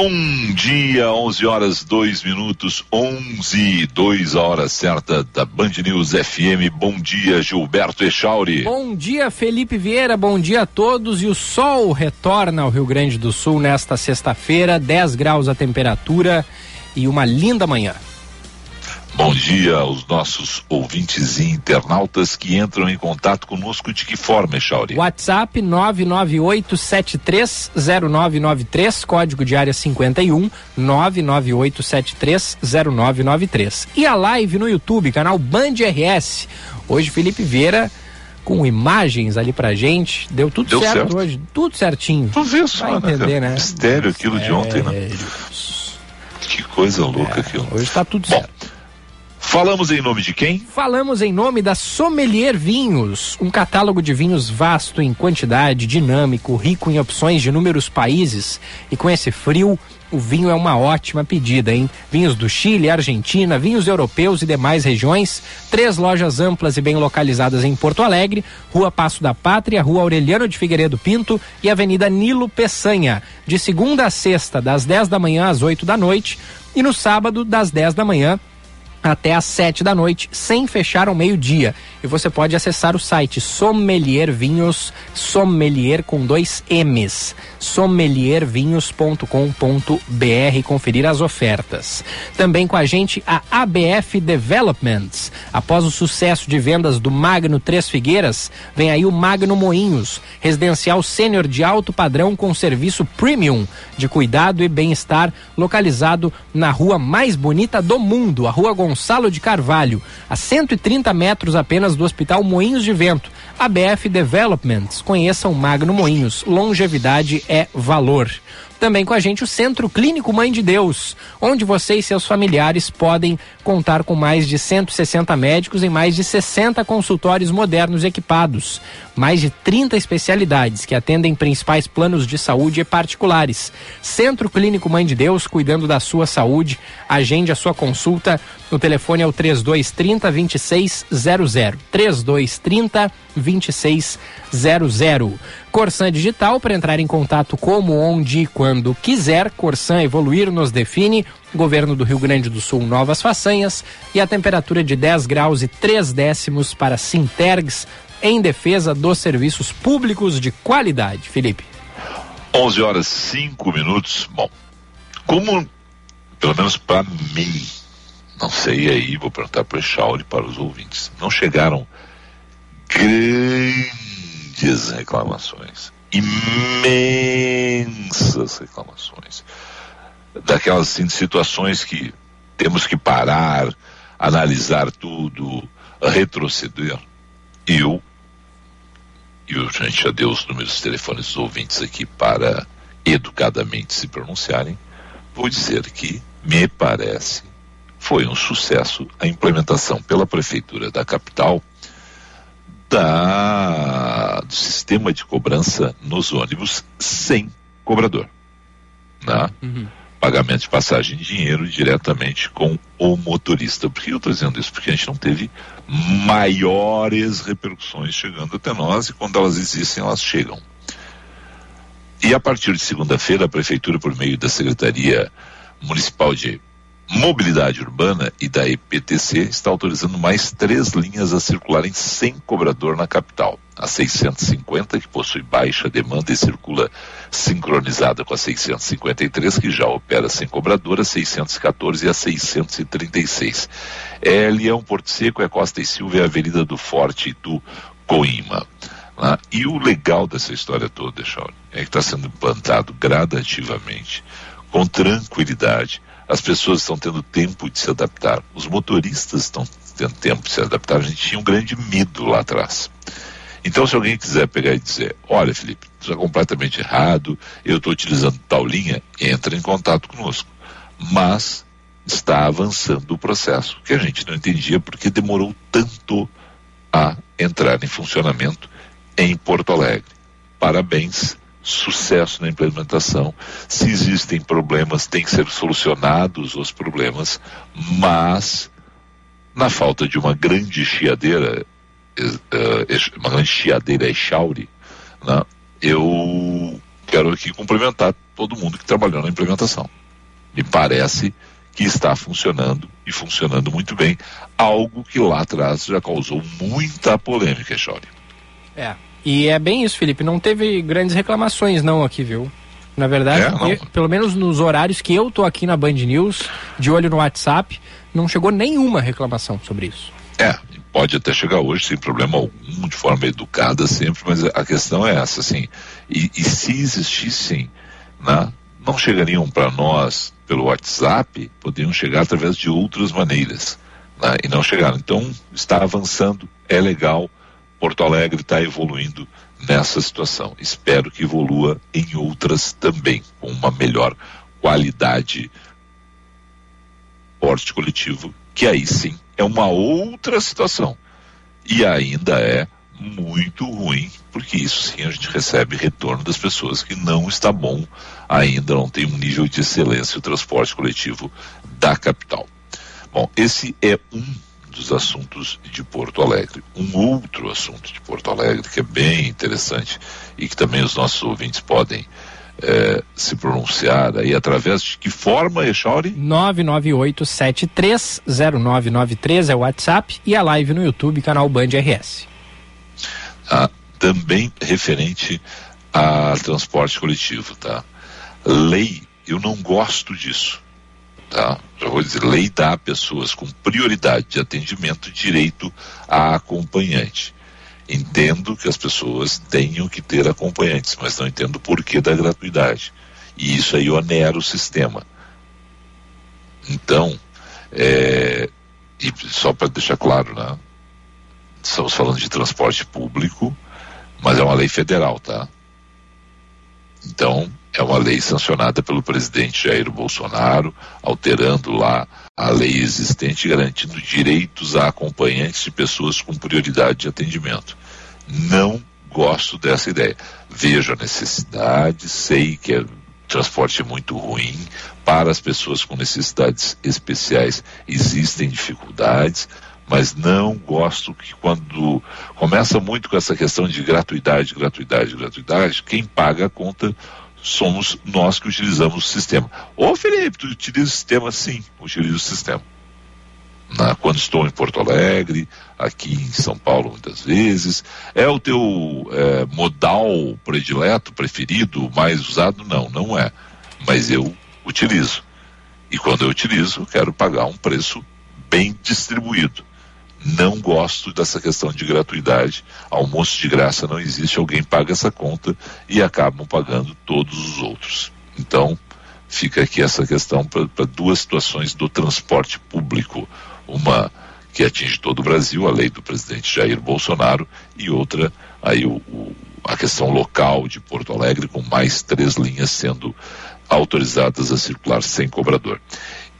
Bom dia, 11 horas 2 minutos, 11 2 horas certa da Band News FM. Bom dia, Gilberto Echauri. Bom dia, Felipe Vieira. Bom dia a todos. E o sol retorna ao Rio Grande do Sul nesta sexta-feira, 10 graus a temperatura e uma linda manhã. Bom dia aos nossos ouvintes e internautas que entram em contato conosco de que forma, Chauri? WhatsApp 998730993, código de área 51 998730993. E a live no YouTube, canal Band RS. Hoje Felipe Vieira com imagens ali pra gente. Deu tudo Deu certo, certo. hoje, tudo certinho. Tu vê só, né, entender, cara? né? Mistério aquilo de ontem, né? Que coisa louca aquilo. Hoje tá tudo Bom, certo. Falamos em nome de quem? Falamos em nome da Sommelier Vinhos, um catálogo de vinhos vasto em quantidade, dinâmico, rico em opções de inúmeros países. E com esse frio, o vinho é uma ótima pedida, hein? Vinhos do Chile, Argentina, vinhos europeus e demais regiões. Três lojas amplas e bem localizadas em Porto Alegre, Rua Passo da Pátria, Rua Aureliano de Figueiredo Pinto e Avenida Nilo Peçanha. De segunda a sexta, das 10 da manhã às 8 da noite. E no sábado, das 10 da manhã até às 7 da noite, sem fechar ao meio-dia. E você pode acessar o site Sommelier Vinhos, sommelier com dois M's, sommeliervinhos.com.br e conferir as ofertas. Também com a gente a ABF Developments. Após o sucesso de vendas do Magno Três Figueiras, vem aí o Magno Moinhos, residencial sênior de alto padrão com serviço premium de cuidado e bem-estar, localizado na rua mais bonita do mundo, a Rua Gonçalo de Carvalho, a 130 metros apenas do Hospital Moinhos de Vento. ABF Developments. Conheçam Magno Moinhos. Longevidade é valor. Também com a gente o Centro Clínico Mãe de Deus, onde você e seus familiares podem contar com mais de 160 médicos em mais de 60 consultórios modernos equipados. Mais de 30 especialidades que atendem principais planos de saúde e particulares. Centro Clínico Mãe de Deus, cuidando da sua saúde. Agende a sua consulta. O telefone é o 3230 2600. 3230 2600. Corsan Digital para entrar em contato como, onde e quando quiser. Corsan Evoluir nos define. Governo do Rio Grande do Sul, novas façanhas. E a temperatura de 10 graus e 3 décimos para Sintergs em defesa dos serviços públicos de qualidade. Felipe. 11 horas 5 minutos. Bom, como, pelo menos para mim, não sei aí, vou perguntar para o Echauri para os ouvintes, não chegaram grandes reclamações, imensas reclamações, daquelas assim, situações que temos que parar, analisar tudo, retroceder. Eu, e a gente já deu os números telefones dos ouvintes aqui para educadamente se pronunciarem, vou dizer que me parece foi um sucesso a implementação pela prefeitura da capital da, do sistema de cobrança nos ônibus sem cobrador. Né? Pagamento de passagem de dinheiro diretamente com o motorista. Por que eu estou dizendo isso? Porque a gente não teve maiores repercussões chegando até nós e quando elas existem, elas chegam. E a partir de segunda-feira, a Prefeitura, por meio da Secretaria Municipal de Mobilidade Urbana e da EPTC está autorizando mais três linhas a circularem sem cobrador na capital. A 650, que possui baixa demanda e circula sincronizada com a 653, que já opera sem cobrador, a 614 e a 636. É Leão Porto Seco, é Costa e Silva, é Avenida do Forte do Coima. Né? E o legal dessa história toda, Shawn, é que está sendo implantado gradativamente, com tranquilidade, as pessoas estão tendo tempo de se adaptar, os motoristas estão tendo tempo de se adaptar. A gente tinha um grande medo lá atrás. Então, se alguém quiser pegar e dizer: Olha, Felipe, isso é completamente errado, eu estou utilizando tal linha, entra em contato conosco. Mas está avançando o processo, que a gente não entendia porque demorou tanto a entrar em funcionamento em Porto Alegre. Parabéns, sucesso na implementação. Se existem problemas, tem que ser solucionados os problemas, mas na falta de uma grande chiadeira, uh, uma grande chiadeira Echauri, né, eu quero aqui cumprimentar todo mundo que trabalhou na implementação. Me parece que está funcionando e funcionando muito bem, algo que lá atrás já causou muita polêmica, Echauri. É, e é bem isso, Felipe. Não teve grandes reclamações, não, aqui, viu? Na verdade, é, eu, pelo menos nos horários que eu tô aqui na Band News, de olho no WhatsApp, não chegou nenhuma reclamação sobre isso. É, pode até chegar hoje sem problema algum, de forma educada sempre, mas a questão é essa, assim, e, e se existissem, né, não chegariam para nós pelo WhatsApp, poderiam chegar através de outras maneiras, né, e não chegaram. Então, está avançando, é legal, Porto Alegre está evoluindo nessa situação. Espero que evolua em outras também, com uma melhor qualidade porte coletivo, que aí sim é uma outra situação. E ainda é muito ruim, porque isso sim a gente recebe retorno das pessoas que não está bom, ainda não tem um nível de excelência o transporte coletivo da capital. Bom, esse é um dos assuntos de Porto Alegre. Um outro assunto de Porto Alegre que é bem interessante e que também os nossos ouvintes podem é, se pronunciar aí através de que forma, Echauri? 998-730993 é o WhatsApp e a live no YouTube, canal Band RS. Ah, também referente a transporte coletivo, tá? Lei, eu não gosto disso tá? Já vou dizer, lei dá a pessoas com prioridade de atendimento direito a acompanhante. Entendo que as pessoas tenham que ter acompanhantes, mas não entendo o porquê da gratuidade. E isso aí onera o sistema. Então, é, e só para deixar claro, né? Estamos falando de transporte público, mas é uma lei federal, tá? Então, é uma lei sancionada pelo presidente Jair Bolsonaro, alterando lá a lei existente, garantindo direitos a acompanhantes de pessoas com prioridade de atendimento. Não gosto dessa ideia. Vejo a necessidade, sei que é transporte é muito ruim para as pessoas com necessidades especiais existem dificuldades, mas não gosto que quando começa muito com essa questão de gratuidade, gratuidade, gratuidade, quem paga a conta somos nós que utilizamos o sistema. Ô Felipe, tu utiliza o sistema? Sim, utilizo o sistema. Na, quando estou em Porto Alegre, aqui em São Paulo muitas vezes. É o teu é, modal predileto, preferido, mais usado? Não, não é. Mas eu utilizo. E quando eu utilizo, quero pagar um preço bem distribuído não gosto dessa questão de gratuidade. Almoço de graça não existe, alguém paga essa conta e acabam pagando todos os outros. Então, fica aqui essa questão para duas situações do transporte público. Uma que atinge todo o Brasil, a lei do presidente Jair Bolsonaro, e outra, aí o, o, a questão local de Porto Alegre, com mais três linhas sendo autorizadas a circular sem cobrador.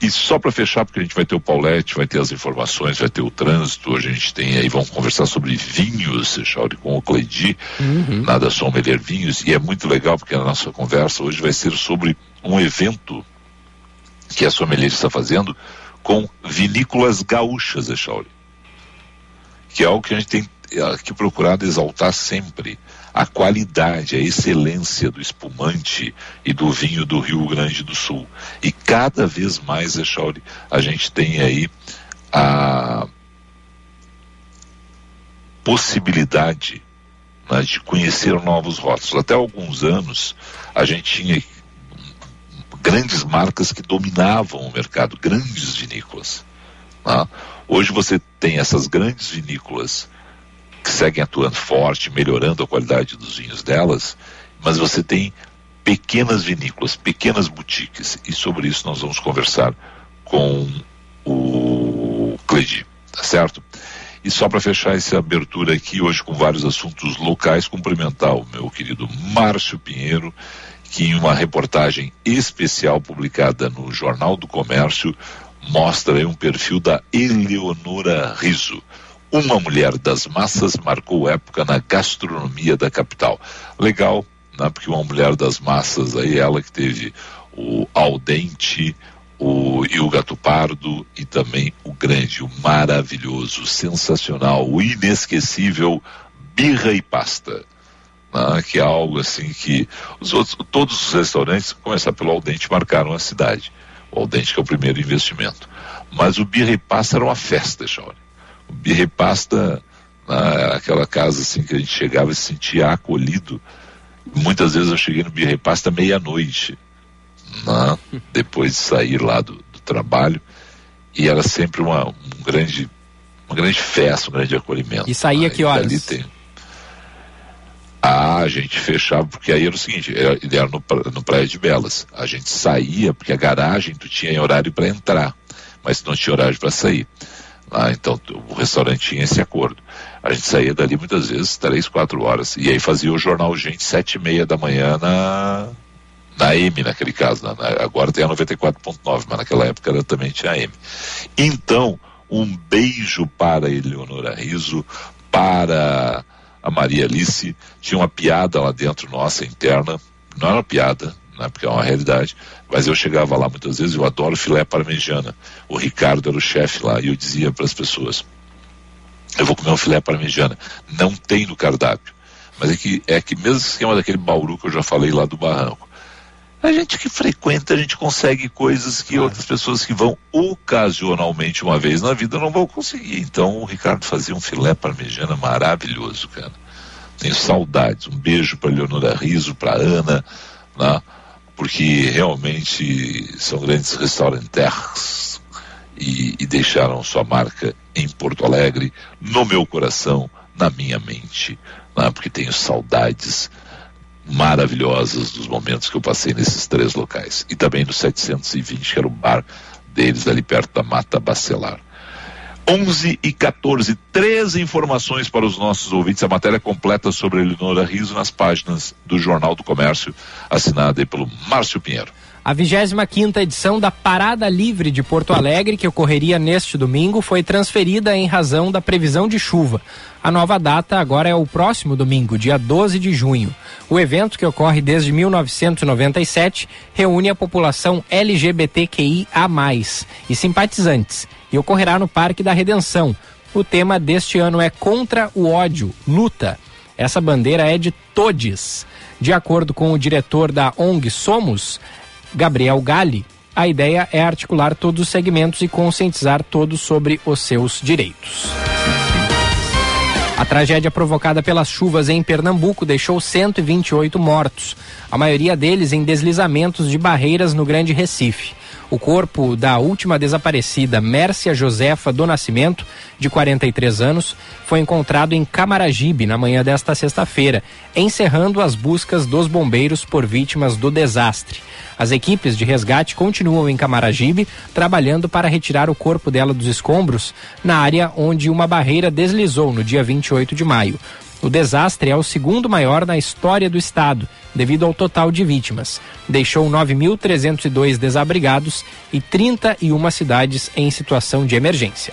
E só para fechar, porque a gente vai ter o Paulette, vai ter as informações, vai ter o trânsito, hoje a gente tem aí, vamos conversar sobre vinhos, Chauri, com o Cleidi, uhum. nada sommelier vinhos, e é muito legal porque a nossa conversa hoje vai ser sobre um evento que a sommelier está fazendo com vinícolas gaúchas, Chauri. Que é algo que a gente tem que procurado exaltar sempre a qualidade, a excelência do espumante e do vinho do Rio Grande do Sul. E cada vez mais, Echauri, a gente tem aí a possibilidade né, de conhecer novos rótulos. Até alguns anos, a gente tinha grandes marcas que dominavam o mercado, grandes vinícolas. Né? Hoje você tem essas grandes vinícolas que seguem atuando forte, melhorando a qualidade dos vinhos delas, mas você tem pequenas vinícolas, pequenas boutiques, e sobre isso nós vamos conversar com o Cleide, tá certo? E só para fechar essa abertura aqui, hoje com vários assuntos locais, cumprimentar o meu querido Márcio Pinheiro, que em uma reportagem especial publicada no Jornal do Comércio mostra aí um perfil da Eleonora Riso uma mulher das massas marcou época na gastronomia da capital. Legal, né? porque uma mulher das massas aí, ela que teve o Aldente, o, e o Gato Pardo e também o grande, o maravilhoso, o sensacional, o inesquecível Birra e Pasta. Né, que é algo assim que os outros, todos os restaurantes, começar pelo Aldente, marcaram a cidade. O Aldente que é o primeiro investimento. Mas o Birra e Pasta era uma festa, Chauri. O Birra Pasta, né, aquela casa assim que a gente chegava e se sentia acolhido. Muitas vezes eu cheguei no Birra e Pasta meia-noite né, depois de sair lá do, do, trabalho e era sempre uma, um grande uma grande festa, um grande acolhimento. E saía né, que horas? Tem... Ah, a gente fechava, porque aí era o seguinte, era, era no, no Praia de Belas. A gente saía, porque a garagem tu tinha horário para entrar, mas não tinha horário para sair. Ah, então o restaurante tinha esse acordo. A gente saía dali muitas vezes três, quatro horas. E aí fazia o jornal Gente sete e meia da manhã na, na M naquele caso, na, na, agora tem a 94.9, mas naquela época era, também tinha a M. Então, um beijo para Eleonora Riso, para a Maria Alice, tinha uma piada lá dentro nossa interna, não era uma piada, né, porque é uma realidade, mas eu chegava lá muitas vezes, eu adoro filé parmegiana. O Ricardo era o chefe lá e eu dizia para as pessoas: eu vou comer um filé parmegiana. Não tem no cardápio. Mas é que, é que mesmo esquema daquele bauru que eu já falei lá do barranco a gente que frequenta, a gente consegue coisas que outras pessoas que vão ocasionalmente uma vez na vida não vão conseguir. Então o Ricardo fazia um filé parmegiana maravilhoso, cara. Tenho saudades. Um beijo para Leonora Riso, para Ana, né? Porque realmente são grandes restaurantes e, e deixaram sua marca em Porto Alegre, no meu coração, na minha mente, né? porque tenho saudades maravilhosas dos momentos que eu passei nesses três locais. E também no 720, que era o bar deles ali perto da Mata Bacelar. 11 e 14, três informações para os nossos ouvintes. A matéria completa sobre a Eleonora Riso nas páginas do Jornal do Comércio, assinada pelo Márcio Pinheiro. A 25 edição da Parada Livre de Porto Alegre, que ocorreria neste domingo, foi transferida em razão da previsão de chuva. A nova data agora é o próximo domingo, dia 12 de junho. O evento, que ocorre desde 1997, reúne a população LGBTQIA, e simpatizantes, e ocorrerá no Parque da Redenção. O tema deste ano é Contra o Ódio, Luta. Essa bandeira é de todes. De acordo com o diretor da ONG Somos, Gabriel Galli, a ideia é articular todos os segmentos e conscientizar todos sobre os seus direitos. A tragédia provocada pelas chuvas em Pernambuco deixou 128 mortos, a maioria deles em deslizamentos de barreiras no Grande Recife. O corpo da última desaparecida, Mércia Josefa do Nascimento, de 43 anos, foi encontrado em Camaragibe na manhã desta sexta-feira, encerrando as buscas dos bombeiros por vítimas do desastre. As equipes de resgate continuam em Camaragibe, trabalhando para retirar o corpo dela dos escombros na área onde uma barreira deslizou no dia 28 de maio. O desastre é o segundo maior na história do estado, devido ao total de vítimas. Deixou 9.302 desabrigados e 31 cidades em situação de emergência.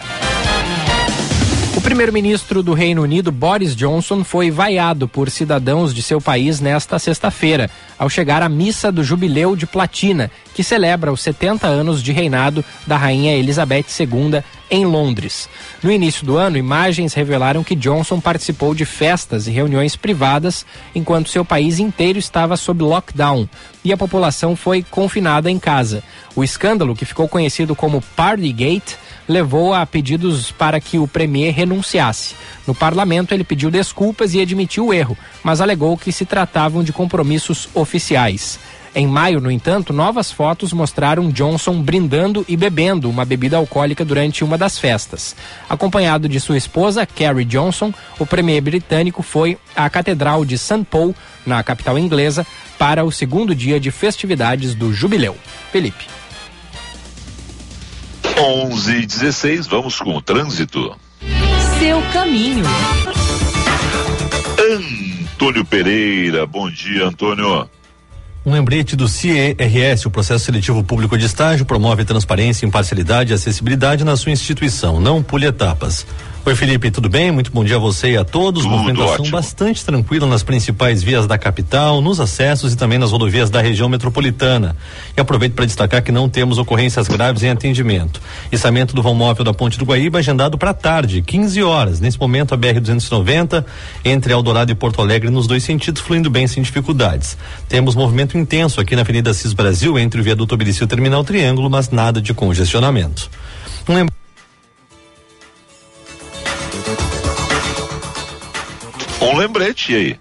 O primeiro-ministro do Reino Unido, Boris Johnson, foi vaiado por cidadãos de seu país nesta sexta-feira, ao chegar à missa do Jubileu de Platina, que celebra os 70 anos de reinado da Rainha Elizabeth II em Londres. No início do ano, imagens revelaram que Johnson participou de festas e reuniões privadas enquanto seu país inteiro estava sob lockdown e a população foi confinada em casa. O escândalo, que ficou conhecido como Partygate, levou a pedidos para que o premier renunciasse. No parlamento, ele pediu desculpas e admitiu o erro, mas alegou que se tratavam de compromissos. Em maio, no entanto, novas fotos mostraram Johnson brindando e bebendo uma bebida alcoólica durante uma das festas. Acompanhado de sua esposa, Carrie Johnson, o premier britânico foi à Catedral de St. Paul, na capital inglesa, para o segundo dia de festividades do Jubileu. Felipe. 11 e 16, vamos com o trânsito. Seu caminho. Antônio Pereira, bom dia, Antônio. Um lembrete do CERS, o processo seletivo público de estágio, promove transparência, imparcialidade e acessibilidade na sua instituição. Não pule etapas. Oi, Felipe, tudo bem? Muito bom dia a você e a todos. Tudo Movimentação ótimo. bastante tranquila nas principais vias da capital, nos acessos e também nas rodovias da região metropolitana. E aproveito para destacar que não temos ocorrências graves em atendimento. Içamento do vão móvel da Ponte do Guaíba agendado para tarde, 15 horas. Nesse momento, a BR-290 entre Eldorado e Porto Alegre nos dois sentidos, fluindo bem sem dificuldades. Temos movimento intenso aqui na Avenida Cis Brasil, entre o viaduto Obelici e o Terminal Triângulo, mas nada de congestionamento. Um Um lembrete aí.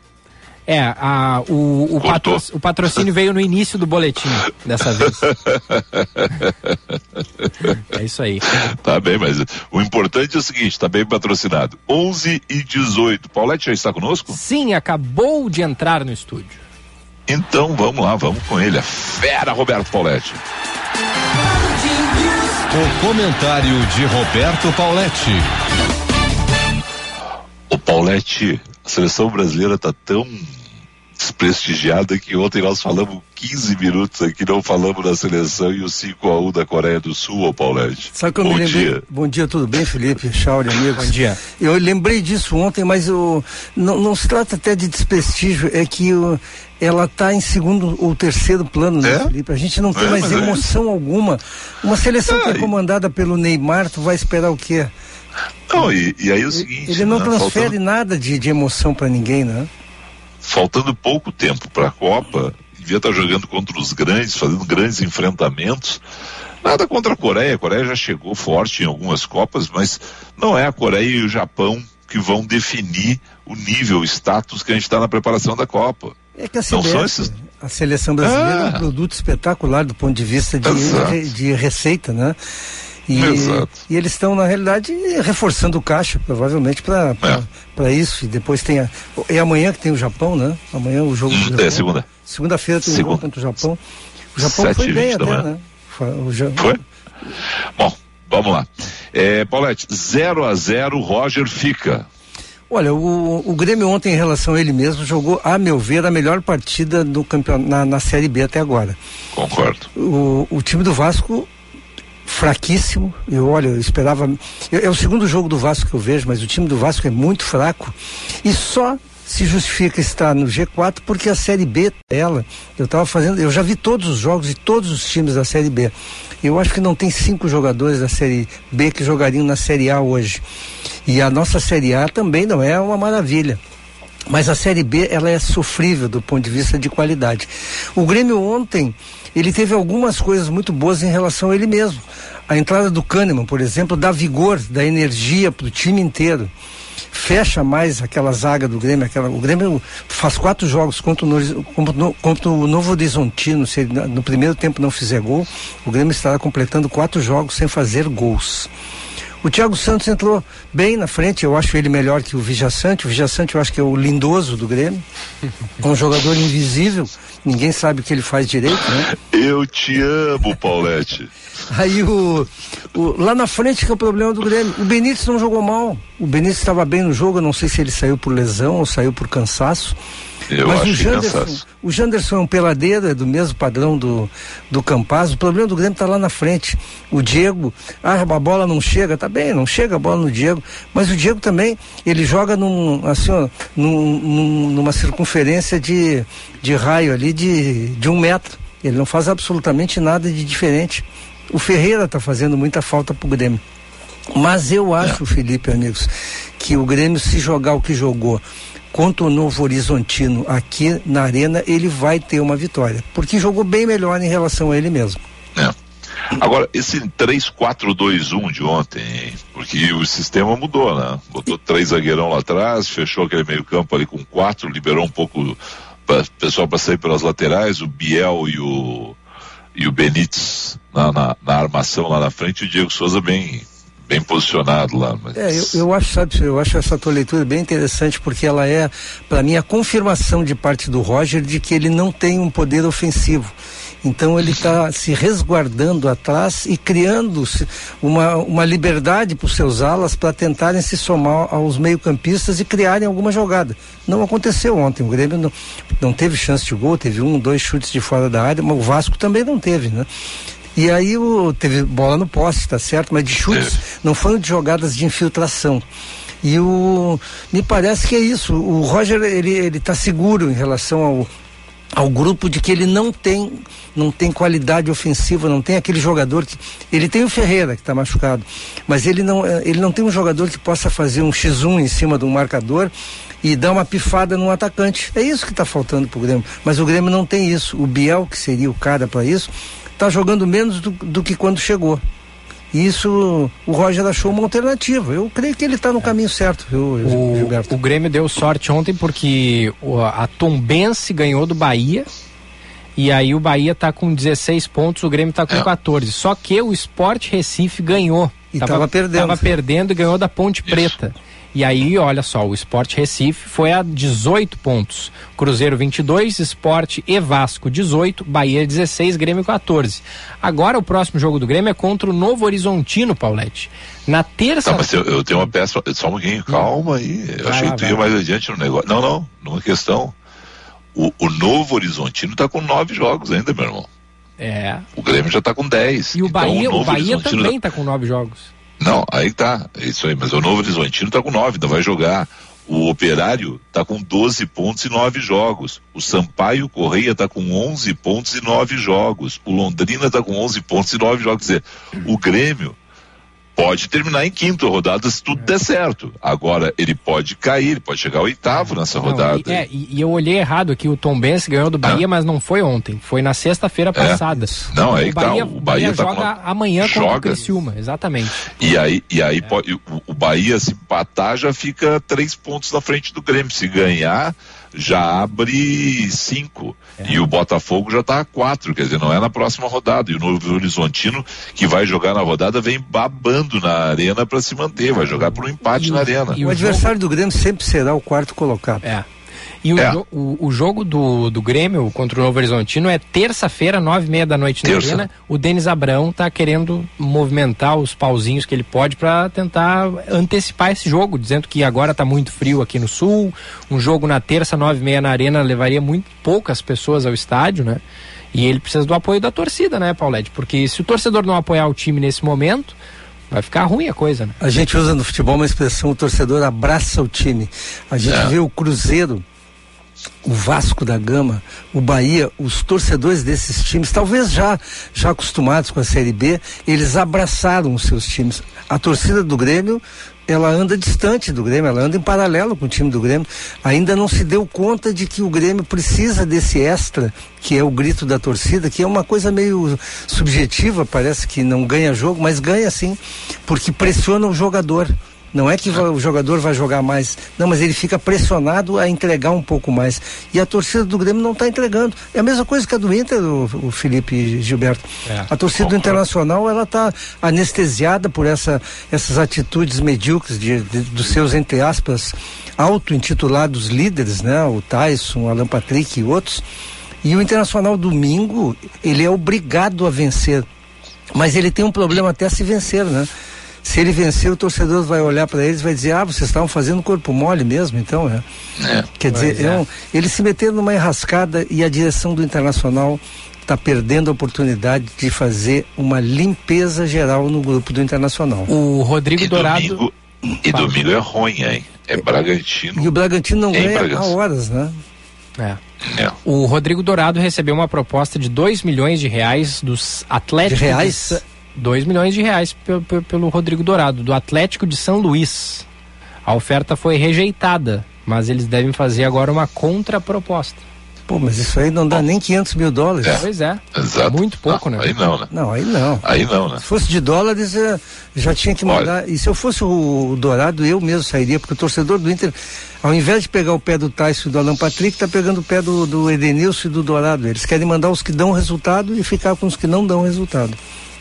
É, a, o, o, patro- o patrocínio veio no início do boletim, dessa vez. é isso aí. Tá bem, mas o importante é o seguinte, tá bem patrocinado. 11 e 18. Paulette já está conosco? Sim, acabou de entrar no estúdio. Então vamos lá, vamos com ele. A fera Roberto Paulette. O comentário de Roberto Pauletti. O Paulette, a seleção brasileira tá tão desprestigiada que ontem nós falamos 15 minutos aqui, não falamos da seleção e o 5 a 1 da Coreia do Sul, ô Paulette. Sabe que eu Bom me lembrei? dia. Bom dia, tudo bem, Felipe? Chauri, amigos. Bom dia. Eu lembrei disso ontem, mas eu, não, não se trata até de desprestígio, é que o- ela está em segundo ou terceiro plano, né, É? Felipe? A gente não tem É, mais é emoção alguma. Uma seleção que é comandada pelo Neymar, tu vai esperar o quê? Não, e, e aí é o seguinte. Ele não né, transfere faltando, nada de, de emoção para ninguém, né? faltando pouco tempo para a Copa, devia estar jogando contra os grandes, fazendo grandes enfrentamentos. Nada contra a Coreia, a Coreia já chegou forte em algumas Copas, mas não é a Coreia e o Japão que vão definir o nível, o status que a gente está na preparação da Copa. É que a CBF, esses- a seleção brasileira é Ah. um produto espetacular do ponto de vista de, de, de receita, né? E, Exato. e eles estão, na realidade, reforçando o caixa, provavelmente, para É. isso. E depois tem a. É amanhã que tem o Japão, né? Amanhã o jogo do Hum, Japão. é segunda. Segunda-feira tem o Segunda. jogo contra o Japão. O Japão foi bem até, né? Foi- O Ja- Foi? Bom, vamos lá. É, Paulette, 0 a 0 Roger fica. Olha, o, o Grêmio ontem, em relação a ele mesmo, jogou, a meu ver, a melhor partida do campeonato na, na Série B até agora. Concordo. o, o time do Vasco fraquíssimo. Eu olha, eu esperava. eu- é o segundo jogo do Vasco que eu vejo, mas o time do Vasco é muito fraco e só se justifica estar no G4 porque a Série B ela eu estava fazendo eu já vi todos os jogos de todos os times da Série B eu acho que não tem cinco jogadores da Série B que jogariam na Série A hoje e a nossa Série A também não é uma maravilha mas a Série B ela é sofrível do ponto de vista de qualidade. O Grêmio ontem ele teve algumas coisas muito boas em relação a ele mesmo. A entrada do Kahneman, por exemplo, dá vigor, dá energia para o time inteiro. Fecha mais aquela zaga do Grêmio. Aquela, o Grêmio faz quatro jogos contra o, contra o- Novo Horizontino. Se ele no primeiro tempo não fizer gol, o Grêmio estará completando quatro jogos sem fazer gols. O Thiago Santos entrou bem na frente, eu acho ele melhor que o Vijaçante. O Vijaçante eu acho que é o lindoso do Grêmio. É um jogador invisível, ninguém sabe o que ele faz direito, né? Eu te amo, Paulette. Aí o, o- lá na frente que é o problema do Grêmio. O Benítez não jogou mal. O Benítez estava bem no jogo, eu não sei se ele saiu por lesão ou saiu por cansaço. Eu Mas acho o Janderson, cansaço. o Janderson é um peladeiro, é do mesmo padrão do, do Campaz. O problema do Grêmio está lá na frente. O Diego, ah, a bola não chega, tá bem, não chega a bola no Diego. Mas o Diego também, ele joga num, assim, ó, num- num- numa circunferência de, de raio ali de, de um metro. Ele não faz absolutamente nada de diferente. O Ferreira está fazendo muita falta pro Grêmio. Mas eu acho, Felipe, amigos, que o Grêmio, se jogar o que jogou contra o Novo Horizontino aqui na Arena, ele vai ter uma vitória. Porque jogou bem melhor em relação a ele mesmo. É. Agora, esse 3-4-2-1 de ontem, porque o sistema mudou, né? Botou três zagueirão lá atrás, fechou aquele meio campo ali com quatro, liberou um pouco o pessoal para sair pelas laterais, o Biel e o, e o Benítez na, na, na armação lá na frente, e o Diego Souza bem, bem posicionado lá. Mas... É, eu, eu acho, sabe, eu acho essa tua leitura bem interessante porque ela é, para mim, a confirmação de parte do Roger de que ele não tem um poder ofensivo. Então ele está se resguardando atrás e criando uma, uma liberdade para os seus alas para tentarem se somar aos meio-campistas e criarem alguma jogada. Não aconteceu ontem. O Grêmio não, não teve chance de gol, teve um, dois chutes de fora da área, mas o Vasco também não teve, né? E aí o, teve bola no poste, tá certo? Mas de chutes, não foram de jogadas de infiltração. E o me parece que é isso. O Roger ele ele está seguro em relação ao ao grupo de que ele não tem não tem qualidade ofensiva, não tem aquele jogador que ele tem o Ferreira que está machucado, mas ele não ele não tem um jogador que possa fazer um x1 em cima de um marcador e dar uma pifada no atacante. É isso que está faltando para o Grêmio. Mas o Grêmio não tem isso. O Biel que seria o cara para isso está jogando menos do, do que quando chegou. E isso o Roger achou uma alternativa. Eu creio que ele está no caminho certo, viu, o, Gilberto? O Grêmio deu sorte ontem porque a Tombense ganhou do Bahia. E aí o Bahia está com 16 pontos, o Grêmio está com é. 14. Só que o Sport Recife ganhou. E estava perdendo. Estava perdendo e ganhou da Ponte Isso. Preta. E aí, olha só, o Sport Recife foi a 18 pontos. Cruzeiro 22, Sport e Vasco 18, Bahia 16, Grêmio 14. Agora o próximo jogo do Grêmio é contra o Novo Horizontino, Paulette. Na terça. Tá, mas eu, eu tenho uma peça. Só um pouquinho, calma aí. Eu vai achei lá, que tu ia mais adiante no negócio. Não, não, numa questão. O, o Novo Horizontino tá com nove jogos ainda, meu irmão. É. O Grêmio já tá com dez. E o então, Bahia, o, o Bahia também tá com nove jogos. Não, aí tá, é isso aí, mas o Novo Horizontino tá com nove, não vai jogar. O Operário tá com 12 pontos e 9 jogos. O Sampaio Correia tá com 11 pontos e 9 jogos. O Londrina tá com 11 pontos e 9 jogos. Quer dizer, o Grêmio pode terminar em quinto rodada se tudo der certo. Agora, ele pode cair, ele pode chegar ao oitavo nessa não, rodada. E, é, e, eu olhei errado aqui, o Tom Benz ganhou do Bahia, ah. mas não foi ontem, foi na sexta-feira é. passada. Não, aí o Bahia, tá, o Bahia, Bahia tá joga com... amanhã joga. contra o Criciúma, exatamente. E aí, e aí é. pode, o, o Bahia se empatar já fica três pontos na frente do Grêmio, se ganhar já abre cinco. É. E o Botafogo já está a quatro, quer dizer, não é na próxima rodada. E o Novo Horizontino, que vai jogar na rodada, vem babando na arena para se manter, vai jogar por um empate e na arena. E o, o adversário do Grêmio sempre será o quarto colocado. É. E o, é. jo o, o, jogo do, do Grêmio contra o Novo Horizontino é terça-feira, nove e meia da noite Terça. na Arena. O Denis Abrão tá querendo movimentar os pauzinhos que ele pode para tentar antecipar esse jogo, dizendo que agora tá muito frio aqui no sul. Um jogo na terça, nove e meia na Arena, levaria muito poucas pessoas ao estádio, né? E ele precisa do apoio da torcida, né, Paulette? Porque se o torcedor não apoiar o time nesse momento, vai ficar ruim a coisa, né? A gente usa no futebol uma expressão, o torcedor abraça o time. A gente é. vê o Cruzeiro o Vasco da Gama, o Bahia, os torcedores desses times, talvez já já acostumados com a Série B, eles abraçaram os seus times. A torcida do Grêmio, ela anda distante do Grêmio, ela anda em paralelo com o time do Grêmio. Ainda não se deu conta de que o Grêmio precisa desse extra, que é o grito da torcida, que é uma coisa meio subjetiva, parece que não ganha jogo, mas ganha sim, porque pressiona o jogador. Não é que o jogador vai jogar mais, não, mas ele fica pressionado a entregar um pouco mais. E a torcida do Grêmio não está entregando. É a mesma coisa que a do Inter, o, o Felipe Gilberto. É. A torcida do Internacional, ela está anestesiada por essa, essas atitudes medíocres de, de, dos seus, entre aspas, auto-intitulados líderes, né? O Tyson, o Alan Patrick e outros. E o Internacional domingo, ele é obrigado a vencer. Mas ele tem um problema até se vencer, né? Se ele vencer, o torcedor vai olhar para eles e vai dizer: ah, vocês estavam fazendo corpo mole mesmo, então, é. é Quer dizer, é. Um, eles se meteram numa enrascada e a direção do Internacional está perdendo a oportunidade de fazer uma limpeza geral no grupo do Internacional. O Rodrigo e Dourado. Domingo, e domingo é ruim, hein? É Bragantino. E o Bragantino não ganha há horas, né? É. É. O Rodrigo Dourado recebeu uma proposta de 2 milhões de reais dos Atléticos. De reais? De 2 milhões de reais pelo, pelo Rodrigo Dourado, do Atlético de São Luís. A oferta foi rejeitada, mas eles devem fazer agora uma contraproposta. Pô, mas isso aí não dá nem 500 mil dólares. É, pois é. Exato. Muito pouco, não, né? Aí não, né? Não, aí não. Aí não, né? Se fosse de dólares, já tinha que mandar. Olha. E se eu fosse o Dourado, eu mesmo sairia, porque o torcedor do Inter, ao invés de pegar o pé do Tyson e do Alan Patrick, tá pegando o pé do, do Edenilson e do Dourado. Eles querem mandar os que dão resultado e ficar com os que não dão resultado.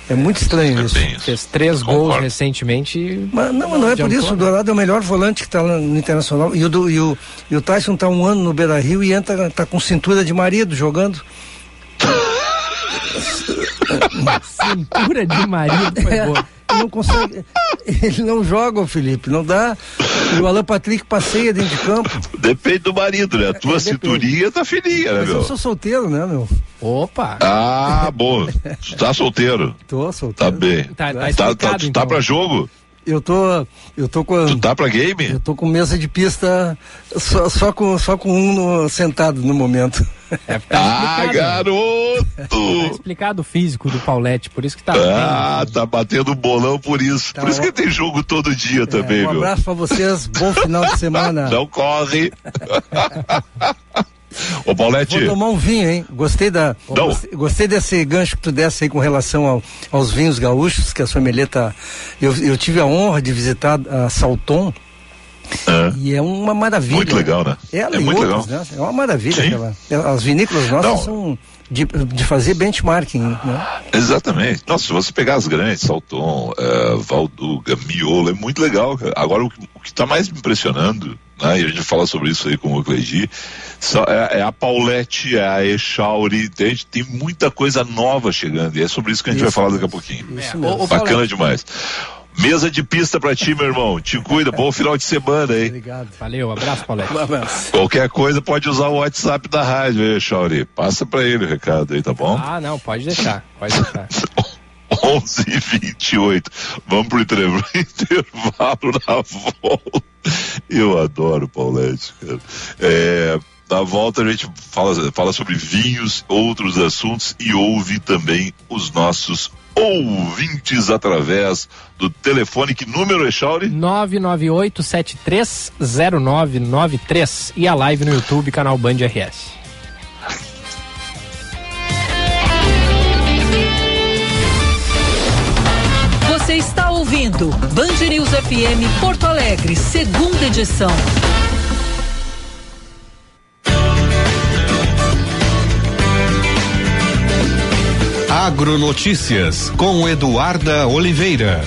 É muito estranho é isso. isso. Fez três gols recentemente. Mas não, não é por isso. O Dourado é o melhor volante que está no Internacional. E o, do, e o, e o Tyson está um ano no Beira Rio e entra tá com cintura de marido jogando. Cintura de marido foi boa. não consegue. Ele não joga, Felipe, não dá. E o Alan Patrick passeia dentro de campo. Depende do marido, né? A tua É, cinturinha tá fininha, né, Mas eu meu? sou solteiro, né, meu? Opa! Ah, bom. Tu tá solteiro. Tô Tá solteiro. bem. Tá- tá tá, tá, então. tá pra jogo? Eu tô. Eu tô com. Tu tá pra game? Eu tô com mesa de pista só, só com, só com um no- sentado no momento. É, tá Ah, explicado. Tá garoto! explicado o físico do Paulette, por isso que tá Ah, tá batendo bolão por isso. Tá Por isso que tem jogo todo dia também, É, um meu. abraço pra vocês, bom final de semana. Não corre. Ô, Paulette, Vou tomar um vinho, hein? Gostei da. Não. Gostei, desse gancho que tu desse aí com relação ao- aos vinhos gaúchos, que a sommelier tá. Eu, eu tive a honra de visitar a Salton ah, e é uma maravilha. Muito legal, né? Ela É e muito outras, né? É uma maravilha aquela. As vinícolas nossas Não. são de, de fazer benchmarking, né? exatamente. Nossa, se você pegar as grandes, Salton, eh, Valduga, Miolo, é muito legal. cara. Agora, o, que- o que tá mais me impressionando, né, e a gente fala sobre isso aí com o Cleidi, é, é a Paulette, é a Echauri, entende? Tem muita coisa nova chegando, e é sobre isso que a gente vai Isso falar daqui a pouquinho. Isso É, mesmo. o- o Bacana Paulette, demais. Mesa de pista pra ti, meu irmão. Te cuida, bom final de semana aí. Obrigado. Valeu, abraço, Paulette. Um abraço. Qualquer coisa pode usar o WhatsApp da rádio aí, Chauri. Passa pra ele o recado aí, tá bom? Ah, não, pode deixar, pode deixar. 11 e 28. Vamos pro inter- intervalo na volta. Eu adoro Paulette, cara. É, na volta a gente fala, fala sobre vinhos, outros assuntos e ouve também os nossos ouvintes através do telefone. Que número é, Chauri? 998730993 e a live no YouTube, canal Band RS. Você está ouvindo Band News FM Porto Alegre, segunda edição. Agronotícias com Eduarda Oliveira.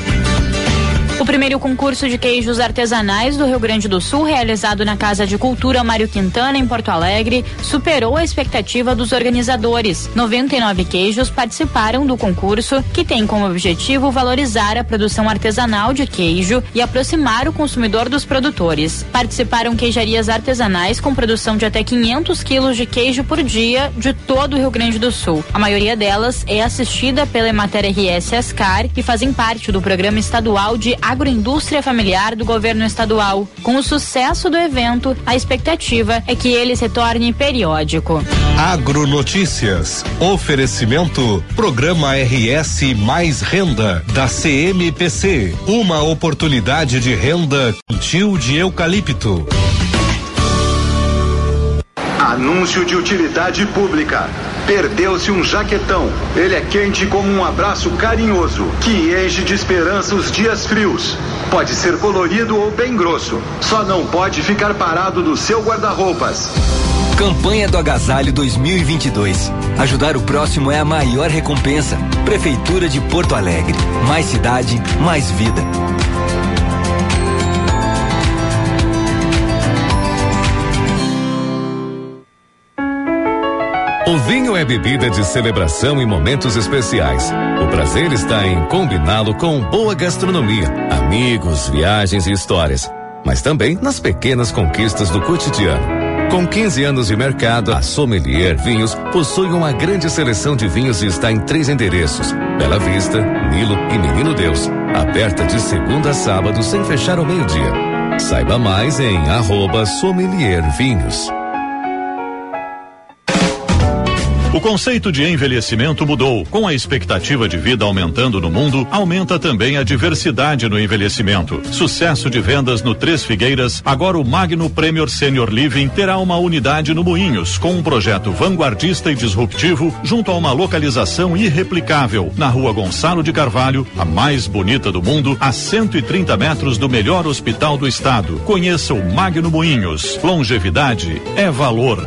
O primeiro concurso de queijos artesanais do Rio Grande do Sul, realizado na Casa de Cultura Mário Quintana, em Porto Alegre, superou a expectativa dos organizadores. 99 queijos participaram do concurso, que tem como objetivo valorizar a produção artesanal de queijo e aproximar o consumidor dos produtores. Participaram queijarias artesanais com produção de até 500 quilos de queijo por dia de todo o Rio Grande do Sul. A maioria delas é assistida pela Emater RS Ascar e fazem parte do Programa Estadual de Agroindústria Familiar do Governo Estadual. Com o sucesso do evento, a expectativa é que ele se torne periódico. Agronotícias. Oferecimento. Programa RS Mais Renda da CMPC. Uma oportunidade de renda. Tio de eucalipto. Anúncio de utilidade pública. Perdeu-se um jaquetão. Ele é quente como um abraço carinhoso, que enche de esperança os dias frios. Pode ser colorido ou bem grosso. Só não pode ficar parado no seu guarda-roupas. Campanha do Agasalho 2022. Ajudar o próximo é a maior recompensa. Prefeitura de Porto Alegre. Mais cidade, mais vida. O vinho é bebida de celebração em momentos especiais. O prazer está em combiná-lo com boa gastronomia, amigos, viagens e histórias, mas também nas pequenas conquistas do cotidiano. Com 15 anos de mercado, a Sommelier Vinhos possui uma grande seleção de vinhos e está em três endereços: Bela Vista, Nilo e Menino Deus. Aberta de segunda a sábado sem fechar ao meio-dia. Saiba mais em arroba Sommelier Vinhos. O conceito de envelhecimento mudou. Com a expectativa de vida aumentando no mundo, aumenta também a diversidade no envelhecimento. Sucesso de vendas no Três Figueiras, agora o Magno Premier Senior Living terá uma unidade no Moinhos, com um projeto vanguardista e disruptivo, junto a uma localização irreplicável, na rua Gonçalo de Carvalho, a mais bonita do mundo, a 130 metros do melhor hospital do estado. Conheça o Magno Moinhos. Longevidade é valor.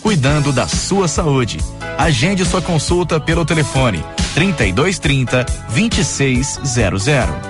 cuidando da sua saúde. Agende sua consulta pelo telefone 3230 2600.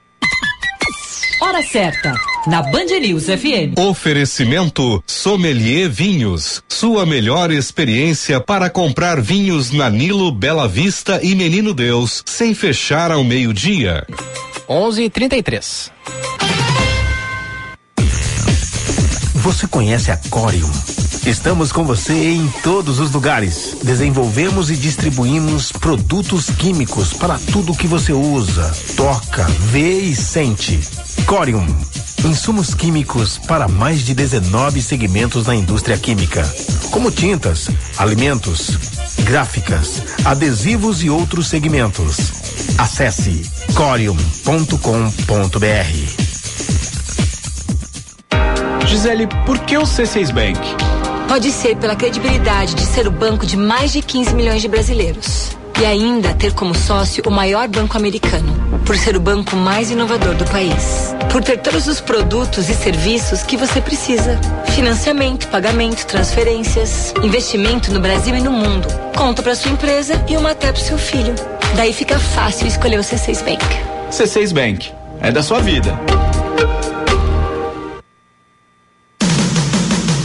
Hora certa, na Band News FM. Oferecimento Sommelier Vinhos. Sua melhor experiência para comprar vinhos na Nilo, Bela Vista e Menino Deus, sem fechar ao meio-dia. 11:33. Você conhece a Corium? Estamos com você em todos os lugares. Desenvolvemos e distribuímos produtos químicos para tudo que você usa, toca, vê e sente. Corium. Insumos químicos para mais de 19 segmentos na indústria química, como tintas, alimentos, gráficas, adesivos e outros segmentos. Acesse corium.com.br. Gisele, por que o C6 Bank? Pode ser pela credibilidade de ser o banco de mais de 15 milhões de brasileiros. E ainda ter como sócio o maior banco americano, por ser o banco mais inovador do país. Por ter todos os produtos e serviços que você precisa: financiamento, pagamento, transferências, investimento no Brasil e no mundo, conta para sua empresa e uma até para seu filho. Daí fica fácil escolher o C6 Bank. C6 Bank. É da sua vida.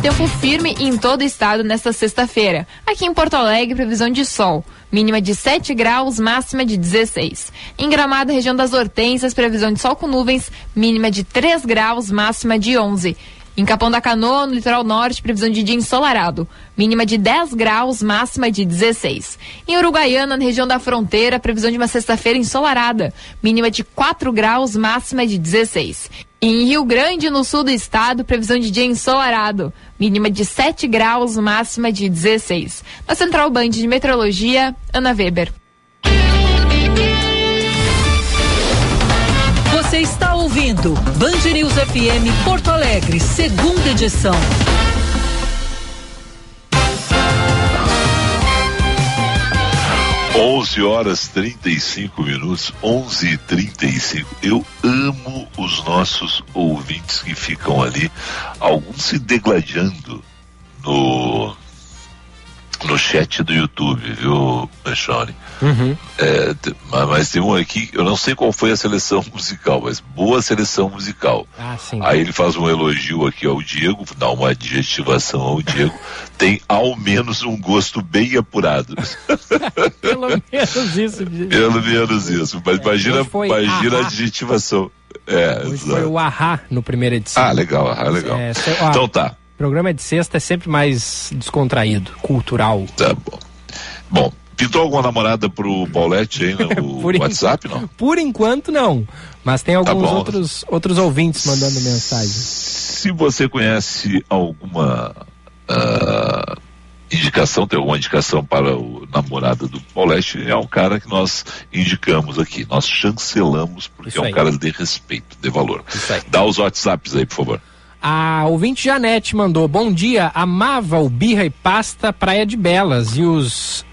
tempo firme em todo o estado nesta sexta-feira. Aqui em Porto Alegre, previsão de sol. Mínima de 7 graus, máxima de 16. Em Gramado, região das Hortênsias, previsão de sol com nuvens, mínima de 3 graus, máxima de 11. Em Capão da Canoa, no litoral norte, previsão de dia ensolarado. Mínima de 10 graus, máxima de 16. Em Uruguaiana, na região da fronteira, previsão de uma sexta-feira ensolarada. Mínima de 4 graus, máxima de 16. Em Rio Grande, no sul do estado, previsão de dia ensolarado. Mínima de 7 graus, máxima de 16. Na Central Band de Meteorologia, Ana Weber. Você está ouvindo Band News FM Porto Alegre, segunda edição. Onze horas 35 minutos, onze e trinta e cinco. Eu amo os nossos ouvintes que ficam ali, alguns se degladiando no no chat do YouTube, viu, Mechone? Uhum. É, mas, tem um aqui, eu não sei qual foi a seleção musical, mas boa seleção musical. Ah, sim. Aí ele faz um elogio aqui ao Diego, dá uma adjetivação ao Diego, tem ao menos um gosto bem apurado. Pelo menos isso. Pelo menos isso. Mas imagina, hoje foi imagina a ahá. adjetivação. É, Hoje exato. foi o Ahá no primeira edição. Ah, legal, ah, legal. É, se- ó, Então tá. Programa de sexta é sempre mais descontraído, cultural. Tá bom. Bom, pintou alguma namorada pro Paulette aí no WhatsApp, não? Por enquanto, não. Mas tem Tá alguns bom. outros, outros ouvintes mandando mensagem. Se você conhece alguma ah, indicação, tem alguma indicação para o namorado do Pauleste, é um cara que nós indicamos aqui. Nós chancelamos porque é um cara de respeito, de valor. Dá os WhatsApps aí, por favor. A ouvinte Janete mandou: Bom dia, amava o birra e pasta Praia de Belas e os.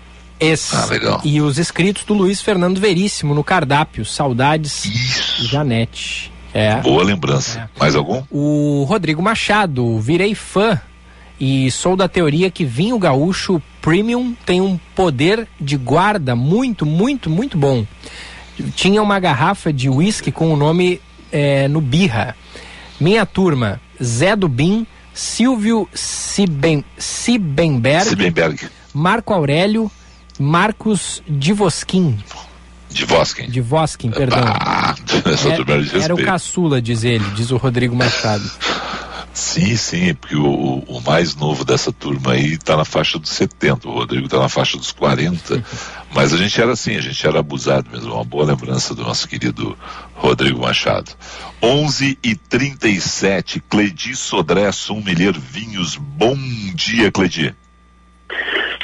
Ah, legal. E os escritos do Luiz Fernando Veríssimo no cardápio. Saudades, Janete. É. Boa lembrança. Mais algum? O Rodrigo Machado, virei fã e sou da teoria que vinho gaúcho premium tem um poder de guarda muito, muito, muito bom. Tinha uma garrafa de whisky com o nome eh, no birra. Minha turma, Zé Dubim, Silvio Siben, Sibenberg, Sibenberg. Marco Aurélio, Marcos Divoskin. Divoskin. Divoskin, perdão. essa turma é Era, era o caçula, diz ele, diz o Rodrigo Machado. Sim, sim, porque o, o- o mais novo dessa turma aí está na faixa dos 70, o Rodrigo está na faixa dos 40, mas a gente era assim, a gente era abusado mesmo, uma boa lembrança do nosso querido Rodrigo Machado. 11 e 37, Cledi Sodré, Summelier Vinhos, bom dia, Cledi.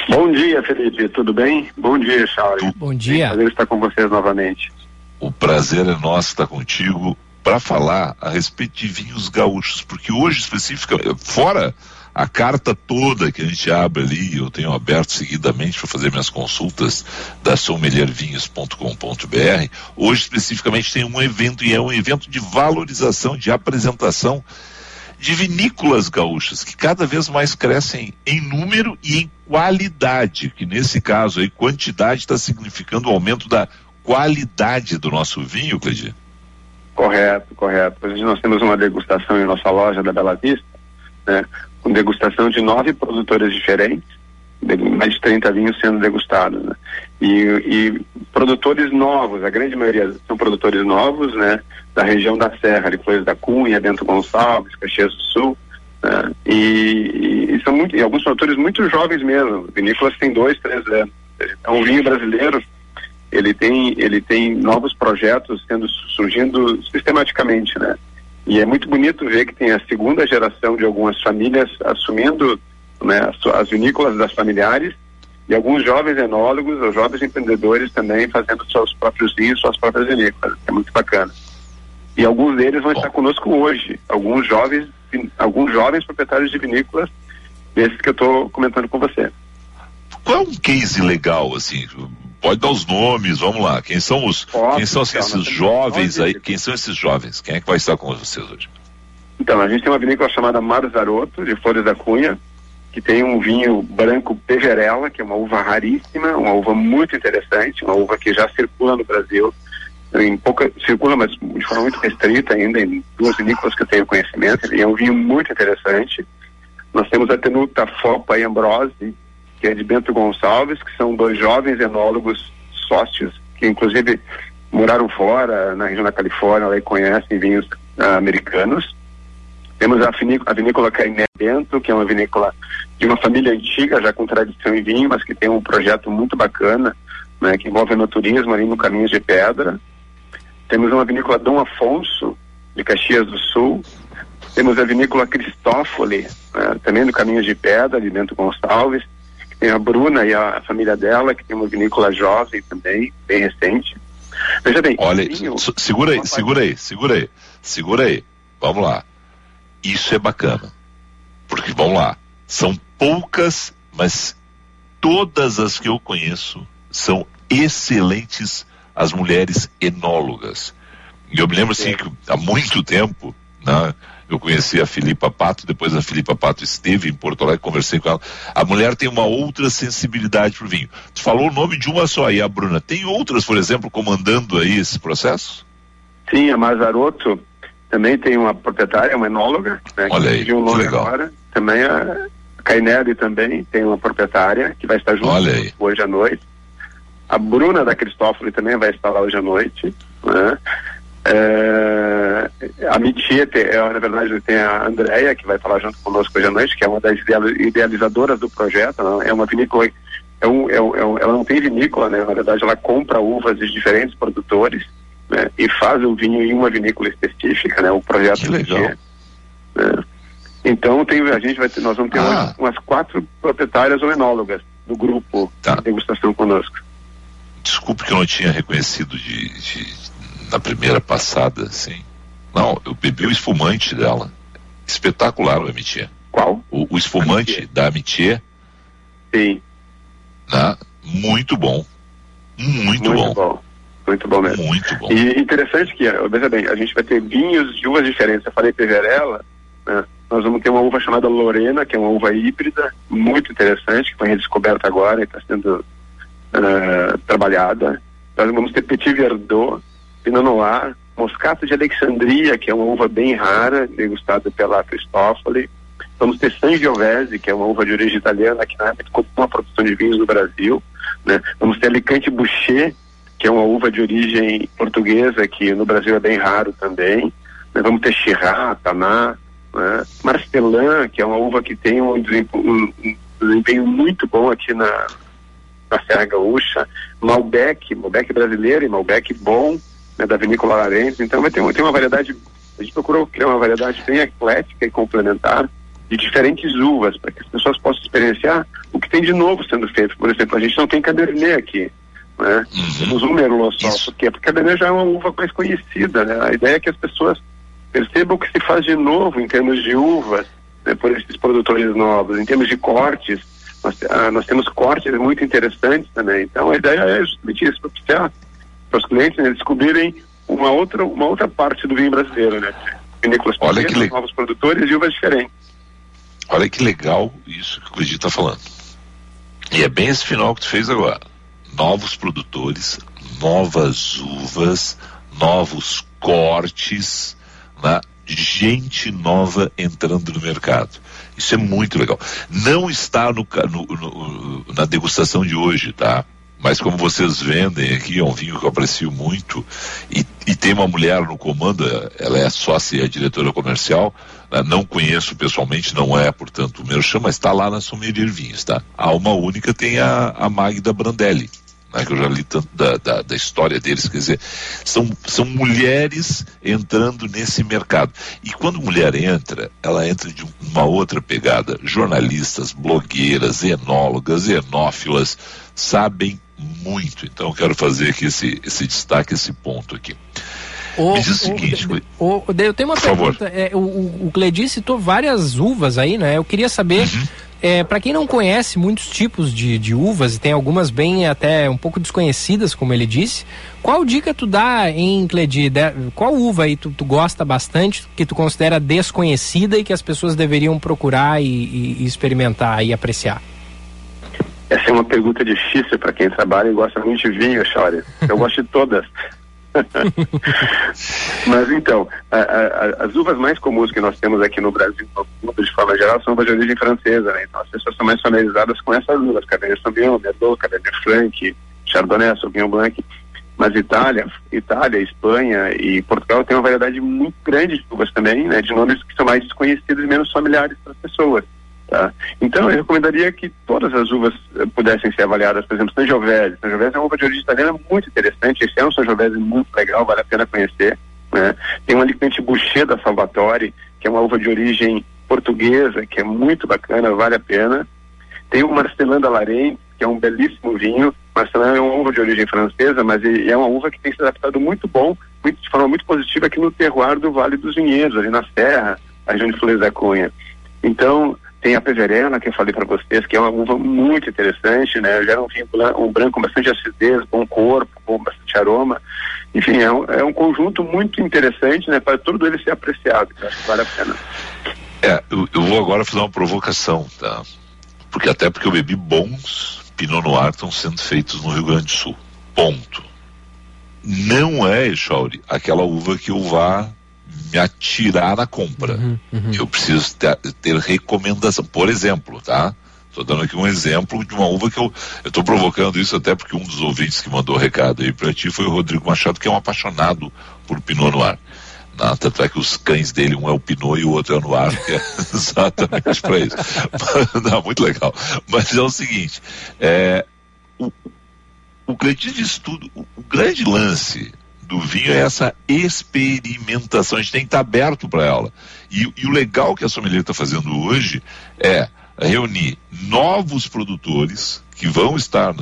Bom dia, Felipe. Tudo bem? Bom dia, Charles. Bom dia. Prazer estar com vocês novamente. O prazer é nosso estar contigo para falar a respeito de vinhos gaúchos, porque hoje especificamente, fora a carta toda que a gente abre ali, eu tenho aberto seguidamente para fazer minhas consultas da sommeliervinhos.com.br, hoje especificamente tem um evento e é um evento de valorização, de apresentação de vinícolas gaúchas que cada vez mais crescem em número e em qualidade, que nesse caso aí quantidade está significando o aumento da qualidade do nosso vinho, Cledir. Correto, correto. Hoje nós temos uma degustação em nossa loja da Bela Vista, né, com degustação de nove produtores diferentes, mais de 30 vinhos sendo degustados. Né? E, e produtores novos, a grande maioria são produtores novos, né, da região da Serra, de Flores da Cunha, Bento Gonçalves, Caxias do Sul. né, e, e são muito, e alguns produtores muito jovens mesmo. Vinícolas têm dois, três anos. Então, o vinho brasileiro ele tem ele tem novos projetos sendo surgindo sistematicamente, né? E é muito bonito ver que tem a segunda geração de algumas famílias assumindo né, as, vinícolas das familiares e alguns jovens enólogos ou jovens empreendedores também fazendo seus próprios vinhos, suas próprias vinícolas. É muito bacana. E alguns deles vão estar conosco hoje. Alguns jovens, alguns jovens proprietários de vinícolas, desses que eu estou comentando com você. Qual é um case legal, assim? Pode dar os nomes, vamos lá. Quem são os, quem são assim, esses jovens aí? Quem são esses jovens? Quem é que vai estar com vocês hoje? Então, a gente tem uma vinícola chamada Marzaroto, de Flores da Cunha, que tem um vinho branco Peverella, que é uma uva raríssima, uma uva muito interessante, uma uva que já circula no Brasil, em pouca, circula, mas de forma muito restrita ainda, em duas vinícolas que eu tenho conhecimento, e é um vinho muito interessante. Nós temos a Tenuta Fopa e Ambrose, que é de Bento Gonçalves, que são dois jovens enólogos sócios, que inclusive moraram fora, na região da Califórnia, lá e conhecem vinhos ah, americanos. Temos a, a vinícola Cainé Bento, que é uma vinícola de uma família antiga, já com tradição em vinho, mas que tem um projeto muito bacana, né, que envolve no turismo ali no Caminhos de Pedra. Temos uma vinícola Dom Afonso, de Caxias do Sul. Temos a vinícola Cristófoli, né, também do Caminhos de Pedra, de Bento Gonçalves. Tem a Bruna e a família dela, que tem uma vinícola jovem também, bem recente. Veja bem, Olha, vinho- segura aí, segura aí, segura aí, segura aí. Vamos lá. Isso é bacana. Porque, vamos lá, são poucas, mas todas as que eu conheço são excelentes as mulheres enólogas. E eu me lembro assim que há muito tempo, né, eu conheci a Filipa Pato, depois a Filipa Pato esteve em Porto Alegre, conversei com ela. A mulher tem uma outra sensibilidade pro vinho. Tu falou o nome de uma só aí, a Bruna. Tem outras, por exemplo, comandando aí esse processo? Sim, a Mazaroto também tem uma proprietária, uma enóloga, né, Olha aí, que um que legal. agora. Também a Cainelli também tem uma proprietária que vai estar junto hoje à noite. A Bruna da Cristófoli também vai estar lá hoje à noite. Né? É, a Mitia, tem- é, na verdade, tem a Andrea, que vai falar junto conosco hoje à noite, que é uma das ideal- idealizadoras do projeto. né? É uma vinícola, é um, é um- é um- ela não tem vinícola, né? na verdade, ela compra uvas de diferentes produtores né? e faz o vinho em uma vinícola específica, né? o projeto Que legal. Né? Então tem, a gente vai ter, nós vamos ter umas, umas quatro proprietárias ou enólogas do grupo de degustação conosco. Desculpe que eu não tinha reconhecido de, de- na primeira passada, assim. Não, eu bebi o espumante dela. Espetacular o Amitié. Qual? O, o espumante da Amitié. Sim. Né? Muito bom. Muito, bom. Muito bom mesmo. Muito bom. E interessante que, veja bem, a gente vai ter vinhos de uvas diferentes. Eu falei Peverella, né? nós vamos ter uma uva chamada Lorena, que é uma uva híbrida, muito interessante, que foi redescoberta agora e está sendo ah, trabalhada. Nós vamos ter Petit Verdot, Pinot Noir, Moscato de Alexandria, que é uma uva bem rara, degustada pela Cristófoli. Vamos ter Sangiovese, que é uma uva de origem italiana, que é muito comum a produção de vinhos no Brasil. Né? Vamos ter Alicante Boucher, que é uma uva de origem portuguesa, que no Brasil é bem raro também. Né? Vamos ter Chirá, Taná, né? Que é uma uva que tem um desempenho, um desempenho muito bom aqui na, na Serra Gaúcha. Malbec, Malbec brasileiro e Malbec bom, né? da Vinícola Larense. Então vai ter, uma- tem uma variedade, a gente procurou criar uma variedade bem eclética e complementar de diferentes uvas, para que as pessoas possam experienciar o que tem de novo sendo feito. Por exemplo, a gente não tem Cabernet aqui, né? Temos um Merlot só. Por quê? Porque a Cabernet já é uma uva mais conhecida, né? A ideia é que as pessoas percebam o que se faz de novo em termos de uvas, né, por esses produtores novos, em termos de cortes. Nós, ah, nós temos cortes muito interessantes também. Então a ideia é justamente isso, propiciar para os clientes né, descobrirem uma outra, uma outra parte do vinho brasileiro, né? Vinícolas Olha que le- novos produtores e uvas diferentes. Olha que legal isso que o Cledir está falando. E é bem esse final que tu fez agora. Novos produtores, novas uvas, novos cortes, né? gente nova entrando no mercado. Isso é muito legal. Não está no, no- no- na degustação de hoje, tá? Mas como vocês vendem aqui, é um vinho que eu aprecio muito, e, e tem uma mulher no comando, ela é sócia e é diretora comercial, né? não conheço pessoalmente, não é, portanto, o merchan, mas está lá na Sommelier Vinhos, tá? A uma única tem a, a Magda Brandelli, né? que eu já li tanto da, da, da história deles, quer dizer, são, são mulheres entrando nesse mercado. E quando mulher entra, ela entra de uma outra pegada. Jornalistas, blogueiras, enólogas, enófilas, sabem muito. Então eu quero fazer aqui esse, esse destaque, esse ponto aqui. Ô, Me diz o seguinte, ô, de- eu tenho uma pergunta. É, o, o, o Cledi citou várias uvas aí, né? Eu queria saber, Uhum. para quem não conhece muitos tipos de, de uvas, e tem algumas bem até um pouco desconhecidas, como ele disse, qual dica tu dá em Cledi? Qual uva aí tu, tu gosta bastante, que tu considera desconhecida e que as pessoas deveriam procurar e, e- e experimentar e apreciar? Essa é uma pergunta difícil para quem trabalha e gosta muito de vinho, Chore. Eu gosto de todas. Mas então, a- a- as uvas mais comuns que nós temos aqui no Brasil, no mundo de forma geral, são uvas de origem francesa, né? Então as pessoas são mais familiarizadas com essas uvas, Cabernet Sauvignon, Merlot, Cabernet Franc, Chardonnay, Sauvignon Blanc. Mas Itália, Itália, Espanha e Portugal tem uma variedade muito grande de uvas também, né? De nomes que são mais desconhecidos e menos familiares para as pessoas. Tá? Então, eu recomendaria que todas as uvas eh, pudessem ser avaliadas, por exemplo, Sangiovese. Sangiovese é uma uva de origem italiana muito interessante. Esse é um Sangiovese muito legal, vale a pena conhecer. Né? Tem um Alicante Boucher da Salvatore, que é uma uva de origem portuguesa, que é muito bacana, vale a pena. Tem o Marcelin da Larente, que é um belíssimo vinho. Marcelin é uma uva de origem francesa, mas é uma uva que tem se adaptado muito bom, muito, de forma muito positiva aqui no terroir do Vale dos Vinhedos, ali na Serra, a região de Flores da Cunha. Então, tem a Peverella, que eu falei para vocês, que é uma uva muito interessante, né? Gera um vinho um branco com bastante acidez, bom corpo, com bastante aroma. Enfim, é um, é um conjunto muito interessante, né? Para todo ele ser apreciado, que eu acho que vale a pena. É, eu, eu vou agora fazer uma provocação, tá? Porque até porque eu bebi bons Pinot Noir estão sendo feitos no Rio Grande do Sul. Ponto. Não é, Echauri, aquela uva que eu vá me atirar na compra. Eu preciso ter, ter recomendação. Por exemplo, tá? Estou dando aqui um exemplo de uma uva que eu estou provocando isso até porque um dos ouvintes que mandou recado aí para ti foi o Rodrigo Machado, que é um apaixonado por Pinot Noir. Não, tanto é que os cães dele, um é o Pinot e o outro é o Noir, que é exatamente para isso. Não, muito legal. Mas é o seguinte, é, o, o Cleitinho diz tudo, o, o grande lance do vinho é essa experimentação. A gente tem que estar aberto para ela. E, e, o legal que a sommelier está fazendo hoje é reunir novos produtores que vão estar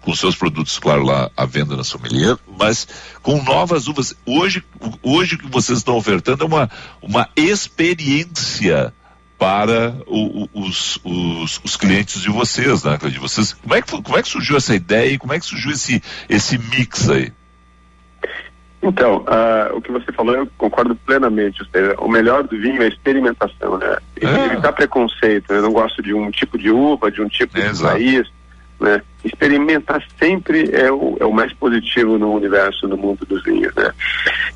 com seus produtos, claro, lá à venda na sommelier, mas com novas uvas. Hoje, hoje o que vocês estão ofertando é uma, uma experiência para o, o, os, os, os, clientes de vocês, né, de vocês. Como é, que, como é que surgiu essa ideia e como é que surgiu esse, esse mix aí? Então, uh, o que você falou, eu concordo plenamente. Seja, o melhor do vinho é a experimentação, né? É. Evitar preconceito. Né? Eu não gosto de um tipo de uva, de um tipo é, de exato. país. Né? Experimentar sempre é o, é o mais positivo no universo, no mundo dos vinhos, né?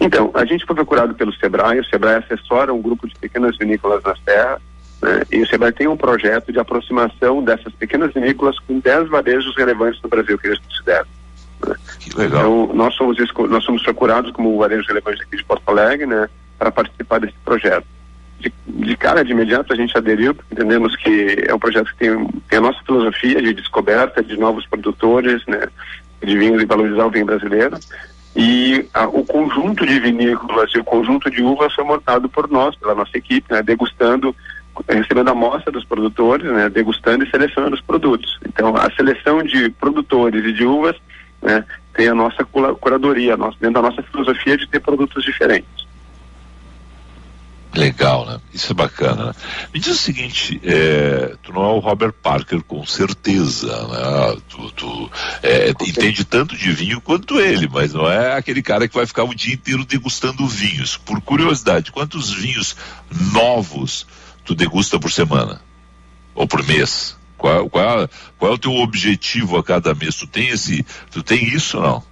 Então, a gente foi procurado pelo Sebrae, o Sebrae assessora um grupo de pequenas vinícolas na Serra, né? e o Sebrae tem um projeto de aproximação dessas pequenas vinícolas com 10 varejos relevantes no Brasil, que eles consideram. Né? Que legal. Então, nós somos, nós somos procurados como varejo relevante aqui de Porto Alegre, né, para participar desse projeto de, de, cara, de imediato, a gente aderiu, porque entendemos que é um projeto que tem, tem a nossa filosofia de descoberta de novos produtores, né, de vinhos e valorizar o vinho brasileiro. E a, o conjunto de vinícolas e o conjunto de uvas foi montado por nós, pela nossa equipe, né, degustando, recebendo a amostra dos produtores, né, degustando e selecionando os produtos. Então, a seleção de produtores e de uvas né, tem a nossa curadoria, nossa, dentro da nossa filosofia de ter produtos diferentes. Legal, né? Isso é bacana, né? Me diz o seguinte, é, tu não é o Robert Parker com certeza, né? Tu, tu é, entende tanto de vinho quanto ele, mas não é aquele cara que vai ficar o dia inteiro degustando vinhos. Por curiosidade, quantos vinhos novos tu degusta por semana? Ou por mês? Qual, qual, qual é o teu objetivo a cada mês? Tu tem esse, tu tem isso não?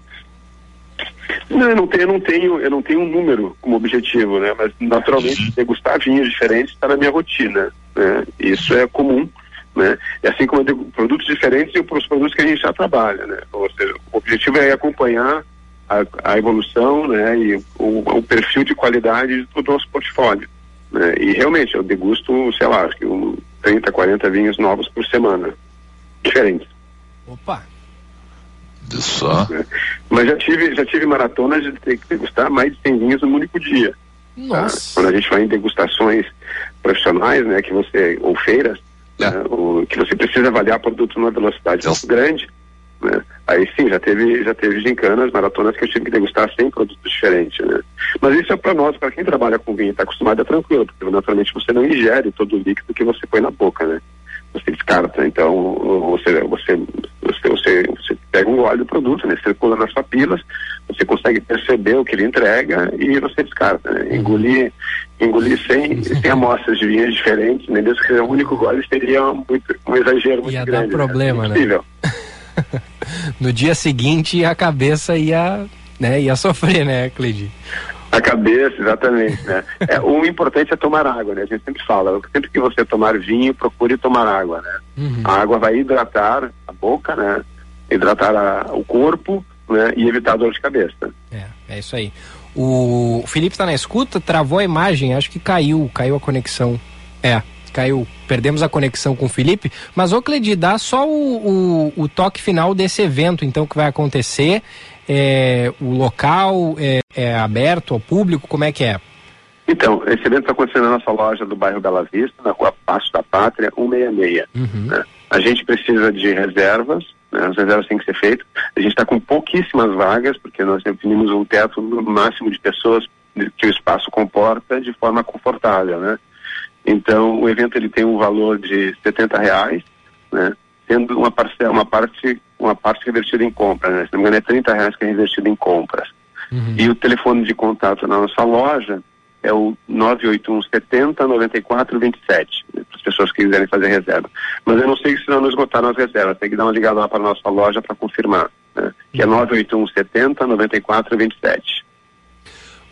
Não, eu não tenho, eu não tenho, eu não tenho um número como objetivo, né? Mas naturalmente uhum. degustar vinhos diferentes está na minha rotina, né? Isso é comum, né? E assim como eu produtos diferentes e os produtos que a gente já trabalha, né? Ou seja, o objetivo é acompanhar a, a evolução, né? E o, o, perfil de qualidade do nosso portfólio, né? E realmente eu degusto, sei lá, acho que um 30, 40 vinhos novos por semana, diferentes. Opa, só. Mas já tive, já tive maratonas de ter que degustar mais de 100 vinhos num único dia. Nossa. Tá? Quando a gente vai em degustações profissionais, né, que você, ou feiras, é. né, ou, que você precisa avaliar produto numa velocidade muito grande, né? Aí sim, já teve, já teve gincanas, maratonas que eu tive que degustar 100 produtos diferentes, né? Mas isso é para nós, para quem trabalha com vinho, está acostumado é tranquilo, porque naturalmente você não ingere todo o líquido que você põe na boca, né? Você descarta, então você, você, você, você, você pega um óleo do produto, né? Circula nas papilas, você consegue perceber o que ele entrega e você descarta. Né? Uhum. Engolir, engolir sem, sem amostras de vinhos diferentes, né? Mesmo que seja o único gole, seria muito, um exagero muito ia grande. Ia dar problema, né? né? no dia seguinte a cabeça ia, né, ia sofrer, né, Cleide? A cabeça, exatamente, né? É, o importante é tomar água, né? A gente sempre fala, sempre que você tomar vinho, procure tomar água, né? Uhum. A água vai hidratar a boca, né? hidratar a, o corpo né, e evitar dor de cabeça. É, é isso aí. O Felipe está na escuta, travou a imagem, acho que caiu, caiu a conexão. É, caiu, perdemos a conexão com o Felipe, mas ô Cledi, dá só o, o, o, toque final desse evento, então, que vai acontecer, é, o local é, é, aberto ao público, como é que é? Então, esse evento está acontecendo na nossa loja do bairro Bela Vista, na rua Passo da Pátria, 166. Uhum. Né? A gente precisa de reservas, né? As reservas têm que ser feitas. A gente está com pouquíssimas vagas, porque nós definimos um teto máximo de pessoas que o espaço comporta de forma confortável, né? Então, o evento ele tem um valor de 70 reais, né? Tendo uma parcela, uma parte, uma parte revertida em compras, né? Se não me engano, é 30 reais que é revertido em compras. Uhum. E o telefone de contato na nossa loja é o 981 70 94 27, né, para as pessoas que quiserem fazer reserva. Mas eu não sei se não esgotaram as reservas, tem que dar uma ligada lá para a nossa loja para confirmar, né, que é 981 70 94 27.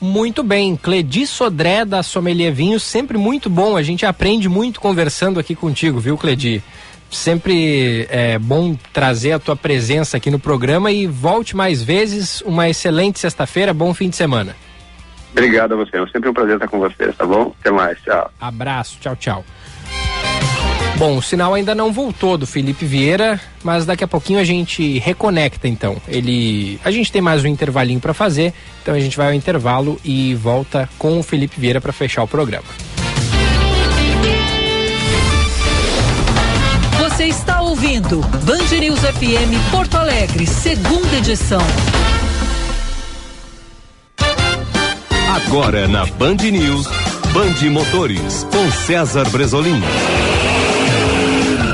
Muito bem, Cledi Sodré da Sommelier Vinhos, sempre muito bom, a gente aprende muito conversando aqui contigo, viu Cledi? Sempre é bom trazer a tua presença aqui no programa e volte mais vezes, uma excelente sexta-feira, bom fim de semana. Obrigado a você. É sempre um prazer estar com vocês, tá bom? Até mais. Tchau. Abraço. Tchau, tchau. Bom, o sinal ainda não voltou do Felipe Vieira, mas daqui a pouquinho a gente reconecta então. Ele, a gente tem mais um intervalinho para fazer, então a gente vai ao intervalo e volta com o Felipe Vieira para fechar o programa. Você está ouvindo Band News FM Porto Alegre, segunda edição. Agora na Band News, Band Motores, com César Bresolim.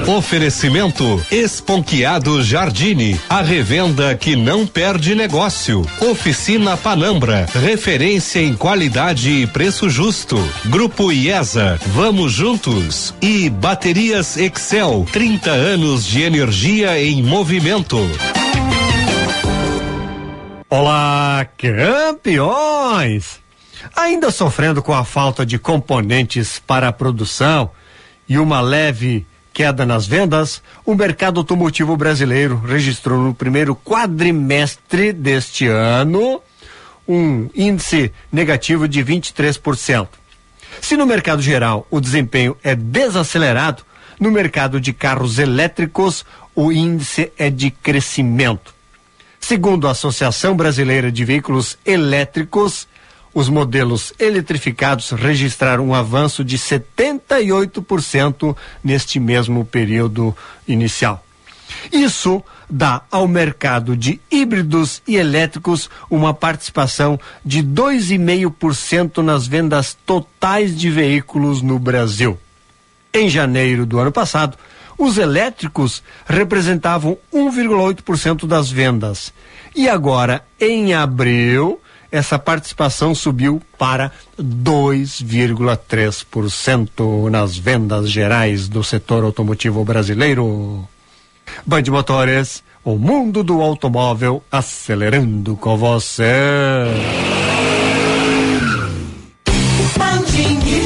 Oferecimento Esponquiado Jardine, a revenda que não perde negócio. Oficina Panambra, referência em qualidade e preço justo. Grupo IESA, vamos juntos. E Baterias Excel, 30 anos de energia em movimento. Olá, campeões! Ainda sofrendo com a falta de componentes para a produção e uma leve queda nas vendas, o mercado automotivo brasileiro registrou no primeiro quadrimestre deste ano um índice negativo de 23%. Se no mercado geral o desempenho é desacelerado, no mercado de carros elétricos o índice é de crescimento. Segundo a Associação Brasileira de Veículos Elétricos, os modelos eletrificados registraram um avanço de 78% neste mesmo período inicial. Isso dá ao mercado de híbridos e elétricos uma participação de 2,5% nas vendas totais de veículos no Brasil. Em janeiro do ano passado, os elétricos representavam 1,8% das vendas. E agora, em abril, essa participação subiu para 2,3% nas vendas gerais do setor automotivo brasileiro. Band Motores, o mundo do automóvel acelerando com você. A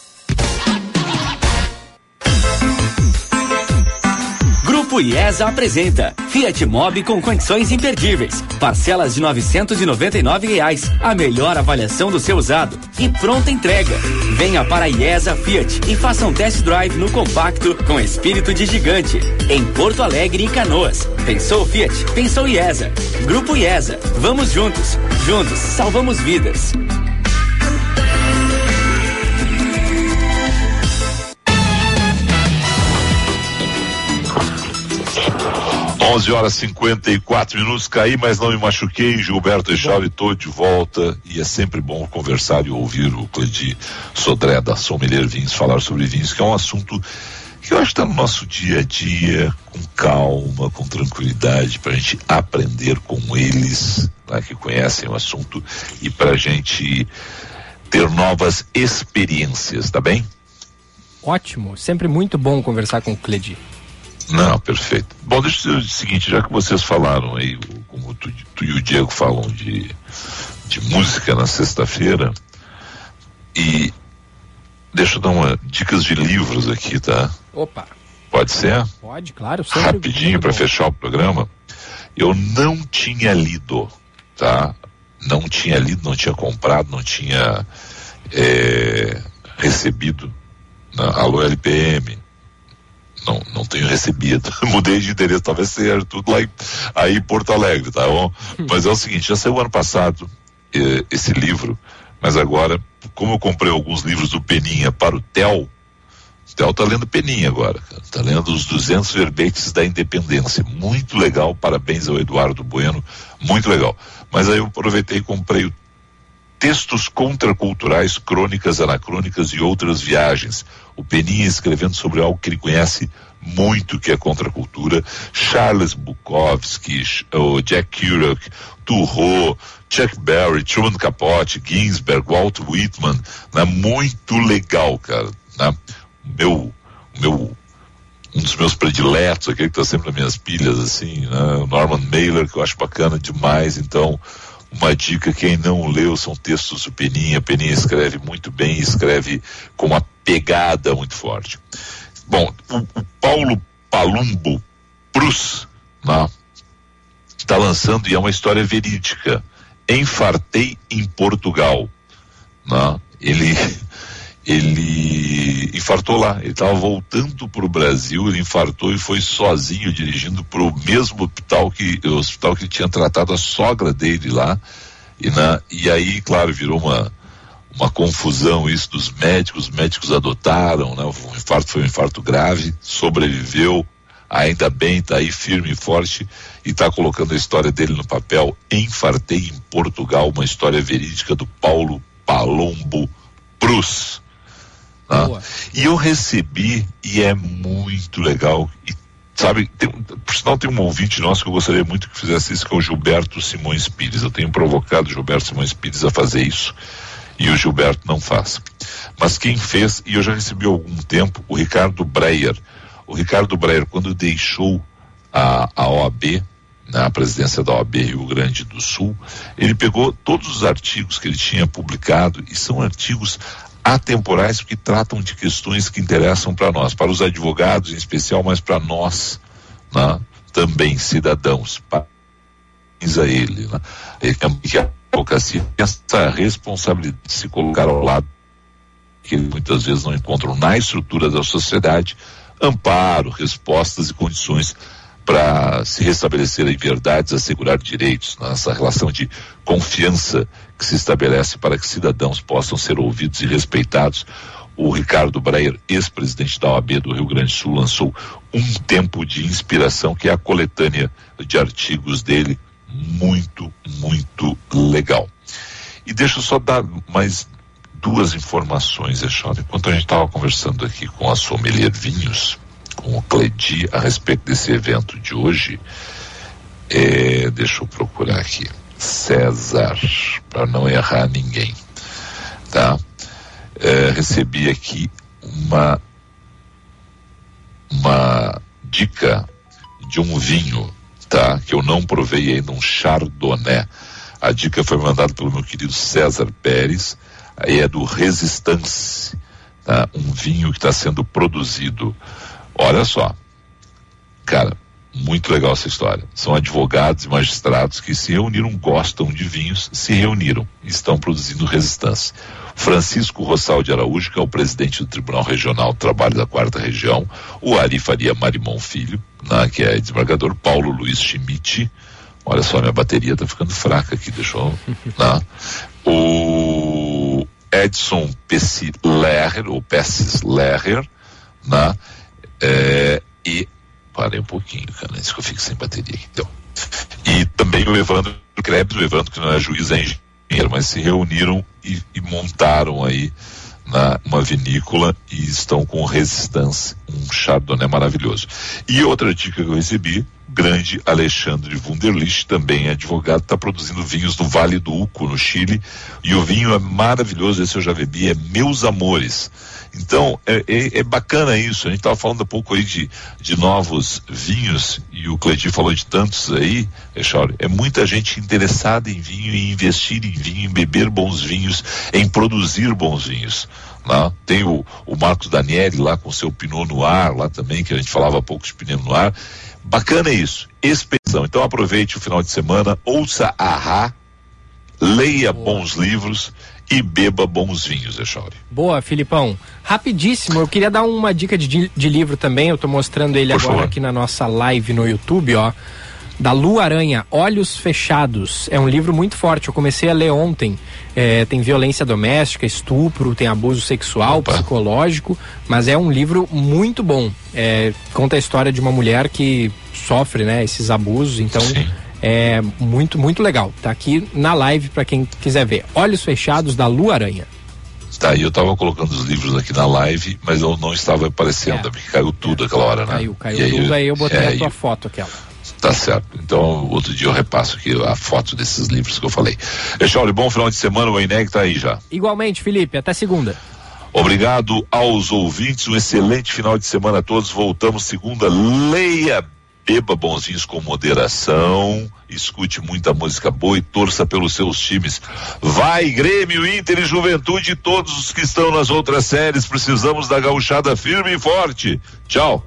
Grupo IESA apresenta Fiat Mobi com condições imperdíveis. Parcelas de 999 reais. A melhor avaliação do seu usado e pronta entrega. Venha para a IESA Fiat e faça um test drive no compacto com espírito de gigante. Em Porto Alegre e Canoas. Pensou Fiat? Pensou IESA. Grupo IESA. Vamos juntos. Juntos salvamos vidas. 11 horas 54 minutos, caí, mas não me machuquei. Gilberto Echave, estou de volta e é sempre bom conversar e ouvir o Cledi Sodré da Sommelier Vinhos falar sobre vinhos, que é um assunto que eu acho que está no nosso dia a dia, com calma, com tranquilidade, para a gente aprender com eles, né, que conhecem o assunto, e para a gente ter novas experiências, tá bem? Ótimo, sempre muito bom conversar com o Cledi. Não, perfeito. Bom, deixa eu dizer o seguinte, já que vocês falaram aí, como tu, tu e o Diego falam de, de música na sexta-feira, e deixa eu dar uma dicas de livros aqui, tá? Opa. Pode ser? Pode, claro. Rapidinho para fechar o programa. Eu não tinha lido, tá? Não tinha lido, não tinha comprado, não tinha é, recebido na Alô LPM, não, não tenho recebido. Mudei de endereço, talvez seja tudo lá em, aí em Porto Alegre, tá bom? Mas é o seguinte, já saiu ano passado eh, esse livro, mas agora, como eu comprei alguns livros do Peninha para o Tel, o Tel tá lendo Peninha agora, cara. tá lendo os 200 verbetes da independência, muito legal, parabéns ao Eduardo Bueno, muito legal. Mas aí eu aproveitei e comprei o Textos Contraculturais, Crônicas Anacrônicas e Outras Viagens. O Peninha escrevendo sobre algo que ele conhece muito, que é contracultura. Charles Bukowski, o Jack Kerouac, Turro, Chuck Berry, Truman Capote, Ginsberg, Walt Whitman. Né? Muito legal, cara. Né? Meu, meu um dos meus prediletos, aquele que está sempre nas minhas pilhas, assim, né? Norman Mailer, que eu acho bacana demais, então uma dica, quem não leu, são textos do Peninha, Peninha escreve muito bem, escreve com uma pegada muito forte. Bom, o, o Paulo Palumbo Prus, né? está lançando, e é uma história verídica, Enfartei em Portugal, né? Ele ele infartou lá. Ele estava voltando para o Brasil, ele infartou e foi sozinho dirigindo para o mesmo hospital que o hospital que tinha tratado a sogra dele lá. E, na, e aí, claro, virou uma uma confusão isso dos médicos, os médicos adotaram, né? O infarto foi um infarto grave, sobreviveu, ainda bem, está aí firme e forte e está colocando a história dele no papel. Enfartei em Portugal, uma história verídica do Paulo Palombo Prus. Tá? E eu recebi, e é muito legal. E, sabe, tem, por sinal tem um ouvinte nosso que eu gostaria muito que fizesse isso, que é o Gilberto Simões Pires. Eu tenho provocado o Gilberto Simões Pires a fazer isso. E o Gilberto não faz. Mas quem fez, e eu já recebi há algum tempo, o Ricardo Breyer. O Ricardo Breyer, quando deixou a, a OAB, na presidência da OAB Rio Grande do Sul, ele pegou todos os artigos que ele tinha publicado, e são artigos atemporais que tratam de questões que interessam para nós, para os advogados em especial, mas para nós né, também, cidadãos. Parabéns a ele. Né? Que a advocacia tem essa responsabilidade de se colocar ao lado que muitas vezes não encontram na estrutura da sociedade amparo, respostas e condições para se restabelecerem verdades, assegurar direitos, nessa relação de confiança que se estabelece para que cidadãos possam ser ouvidos e respeitados. O Ricardo Breyer, ex-presidente da OAB do Rio Grande do Sul, lançou um tempo de inspiração, que é a coletânea de artigos dele, muito, muito legal. E deixa eu só dar mais duas informações, Echone. Enquanto a gente estava conversando aqui com a sommelier Vinhos, com o Cledi, a respeito desse evento de hoje, é, deixa eu procurar aqui. César, para não errar ninguém, tá? É, recebi aqui uma uma dica de um vinho, tá? Que eu não provei ainda, um Chardonnay. A dica foi mandada pelo meu querido César Pérez, aí é do Resistance, tá? Um vinho que está sendo produzido. Olha só, cara, muito legal essa história. São advogados e magistrados que se reuniram, gostam de vinhos, se reuniram e estão produzindo resistência. Francisco Rossal de Araújo, que é o presidente do Tribunal Regional do Trabalho da Quarta Região, o Ari Faria Marimon Filho, né, que é desembargador, Paulo Luiz Schmidt, olha só, minha bateria está ficando fraca aqui, deixou, né, o Edson Pessi Lerrer, ou Pessis Lerrer, né, é, e parei um pouquinho, cara, antes que eu fique sem bateria. Então. E também o Evandro Krebs, o Evandro que não é juiz, é engenheiro, mas se reuniram e, e montaram aí na, uma vinícola e estão com resistência, um chardonnay maravilhoso. E outra dica que eu recebi, grande Alexandre Wunderlich, também é advogado, está produzindo vinhos no Vale do Uco, no Chile, e o vinho é maravilhoso, esse eu já bebi, é Meus Amores. Então, é, é, é bacana isso. A gente estava falando há pouco aí de, de novos vinhos, e o Cleitinho falou de tantos aí, Echauri. É muita gente interessada em vinho, em investir em vinho, em beber bons vinhos, em produzir bons vinhos. Né? Tem o, o Marcos Daniele lá com seu Pinot Noir, lá também, que a gente falava há pouco de Pinot Noir. Bacana isso, expedição. Então aproveite o final de semana, ouça a Rá, leia bons livros e beba bons vinhos, Echauri. Boa, Filipão. Rapidíssimo, eu queria dar uma dica de, de livro também, eu estou mostrando ele Por agora favor. aqui na nossa live no YouTube, ó. Da Lu Aranha, Olhos Fechados. É um livro muito forte, eu comecei a ler ontem. É, tem violência doméstica, estupro, tem abuso sexual, Opa. psicológico, mas é um livro muito bom. É, conta a história de uma mulher que sofre né, esses abusos, então Sim é muito, muito legal. Tá aqui na live para quem quiser ver. Olhos Fechados da Lua Aranha. Tá, eu tava colocando os livros aqui na live, mas eu não estava aparecendo, é. porque caiu tudo é. aquela hora, né? Caiu, caiu e tudo, aí, aí eu botei é, a tua eu... foto aquela. Tá certo. Então, outro dia eu repasso aqui a foto desses livros que eu falei. Echauri, bom final de semana, o Eneg tá aí já. Igualmente, Felipe, até segunda. Obrigado aos ouvintes, um excelente final de semana a todos. Voltamos segunda. Leia, beba bonzinhos com moderação, escute muita música boa e torça pelos seus times. Vai, Grêmio, Inter e Juventude, todos os que estão nas outras séries. Precisamos da gauchada firme e forte. Tchau.